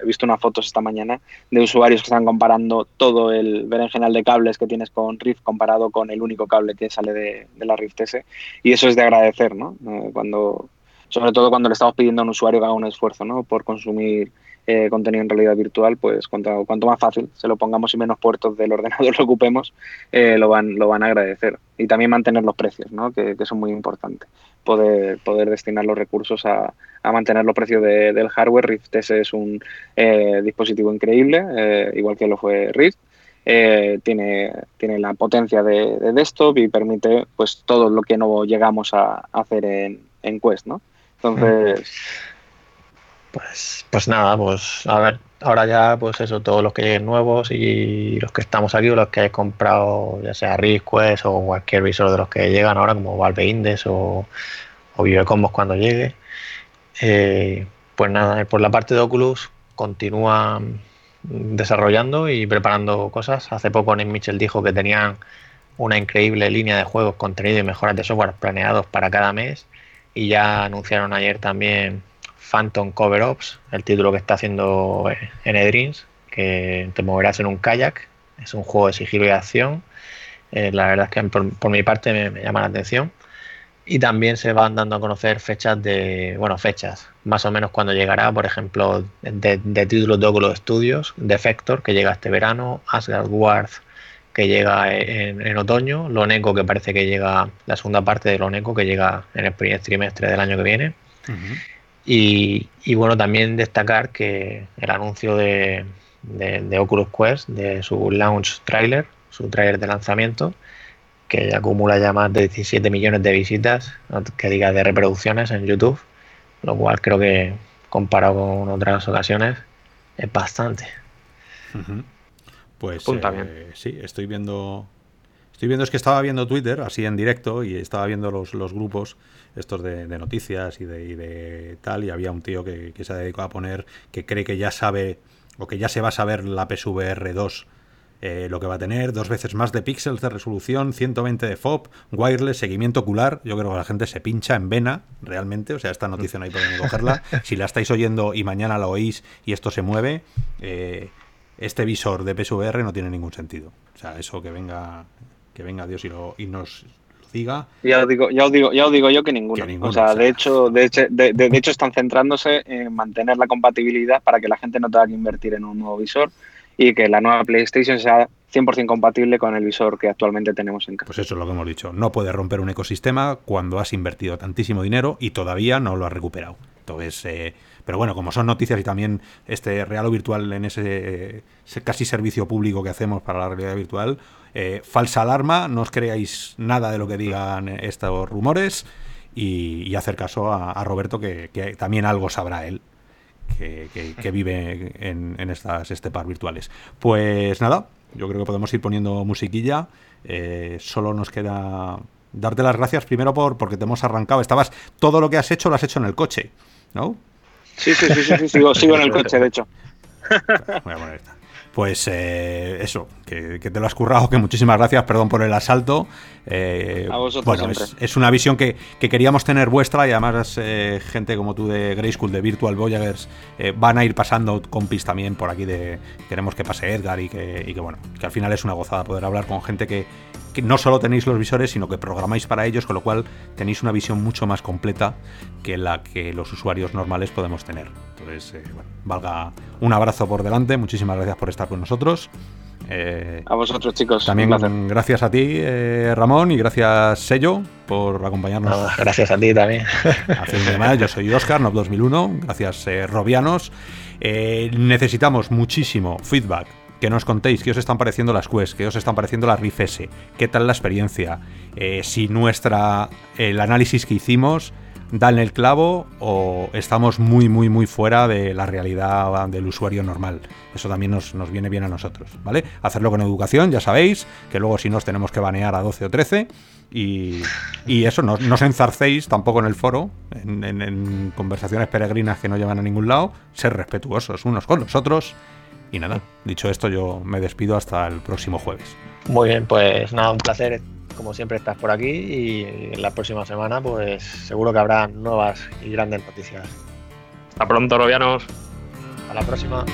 he visto unas fotos esta mañana de usuarios que están comparando todo el berenjenal de cables que tienes con Rift comparado con el único cable que sale de, la Rift S. Y eso es de agradecer, ¿no? Eh, cuando, sobre todo cuando le estamos pidiendo a un usuario que haga un esfuerzo ¿no? por consumir eh, contenido en realidad virtual, pues cuanto, cuanto, más fácil se lo pongamos y menos puertos del <laughs> ordenador lo ocupemos, eh, lo, van, lo van a agradecer. Y también mantener los precios, ¿no? que, que son muy importantes. Poder, poder destinar los recursos a, a mantener los precios del hardware. Rift S es un eh, dispositivo increíble, igual que lo fue Rift. tiene, tiene la potencia de, de, desktop y permite pues todo lo que no llegamos a, hacer en, en Quest, ¿no? Entonces. Pues, pues nada, pues a ver, ahora ya, pues eso, todos los que lleguen nuevos y los que estamos aquí o los que hayáis comprado, ya sea Quest o cualquier visor de los que llegan ahora, como Valve Index o, o Vivecombos cuando llegue. Eh, pues nada, por la parte de Oculus continúa desarrollando y preparando cosas. Hace poco Nick Mitchell dijo que tenían una increíble línea de juegos, contenido y mejoras de software planeados para cada mes y ya anunciaron ayer también Phantom Cover Ops, el título que está haciendo eh, N-Dreams, que te moverás en un kayak. Es un juego de sigilo y acción. Eh, la verdad es que por, mi parte me, llama la atención. Y también se van dando a conocer fechas de, bueno, fechas, más o menos cuando llegará, por ejemplo, de, títulos de Oculus Studios, Defector, que llega este verano, Asgard Ward, que llega en, otoño, Loneco que parece que llega, la segunda parte de Loneco que llega en el primer trimestre del año que viene. y, bueno, también destacar que el anuncio de, Oculus Quest, de su launch trailer, su trailer de lanzamiento, que acumula ya más de 17 millones de visitas, que diga de reproducciones en YouTube, lo cual creo que comparado con otras ocasiones es bastante. Pues eh, sí, estoy viendo. Estoy viendo, es que estaba viendo Twitter así en directo y estaba viendo los, los grupos estos de, noticias y de, tal, y había un tío que, se ha dedicado a poner que cree que ya sabe o que ya se va a saber la PSVR 2 eh, lo que va a tener, dos veces más de píxeles de resolución, 120 de FOB, wireless, seguimiento ocular. Yo creo que la gente se pincha en vena, realmente. O sea, esta noticia no hay por dónde cogerla. <laughs> Si la estáis oyendo y mañana la oís y esto se mueve, eh, este visor de PSVR no tiene ningún sentido. O sea, eso que venga, que venga Dios y, lo, y nos lo diga. Ya os digo, ya os digo, ya os digo yo que ninguno. o, sea, de hecho, de hecho, de, hecho están centrándose en mantener la compatibilidad para que la gente no tenga que invertir en un nuevo visor y que la nueva PlayStation sea 100% compatible con el visor que actualmente tenemos en casa. Pues eso es lo que hemos dicho. No puedes romper un ecosistema cuando has invertido tantísimo dinero y todavía no lo has recuperado. Entonces, eh, pero bueno, como son noticias y también este real o virtual en ese, casi servicio público que hacemos para la realidad virtual, eh, falsa alarma, no os creáis nada de lo que digan estos rumores y, hacer caso a, Roberto que, también algo sabrá él. Que, vive en, estas estepas virtuales. Pues nada, yo creo que podemos ir poniendo musiquilla. Eh, solo nos queda darte las gracias primero por porque te hemos arrancado. Estabas todo lo que has hecho lo has hecho en el coche, ¿no? Sí, sí, sí, sí, sigo, en el coche, de hecho. Voy a poner esta. Pues eh, eso, que, te lo has currado, que muchísimas gracias, perdón por el asalto. Eh, a vosotros bueno, es, una visión que, queríamos tener vuestra y además eh, gente como tú de Grey School, de Virtual Voyagers, van a ir pasando compis también por aquí de queremos que pase Edgar y que, y que bueno, que al final es una gozada poder hablar con gente que, no solo tenéis los visores, sino que programáis para ellos, con lo cual tenéis una visión mucho más completa que la que los usuarios normales podemos tener. Entonces, eh, bueno, valga un abrazo por delante, muchísimas gracias por estar con nosotros. Eh, a vosotros, chicos. También gracias a ti, eh, Ramón, y gracias, Sello, por acompañarnos. gracias a ti también. <laughs> yo soy Oscar, NOP 2001. Gracias, Robianos. necesitamos muchísimo feedback que nos contéis qué os están pareciendo las quests, qué os están pareciendo las Rift S, qué tal la experiencia, eh, si nuestra el análisis que hicimos da en el clavo o estamos muy, muy, muy fuera de la realidad del usuario normal. Eso también nos, viene bien a nosotros, ¿vale? Hacerlo con educación, ya sabéis, que luego si nos tenemos que banear a 12 o 13. Y, eso, no, os enzarcéis tampoco en el foro, en, en conversaciones peregrinas que no llevan a ningún lado, ser respetuosos unos con los otros. Y nada, dicho esto, yo me despido hasta el próximo jueves. Muy bien, pues nada, un placer como siempre estás por aquí y la próxima semana pues seguro que habrá nuevas y grandes noticias. Hasta pronto, Robianos. Hasta la próxima.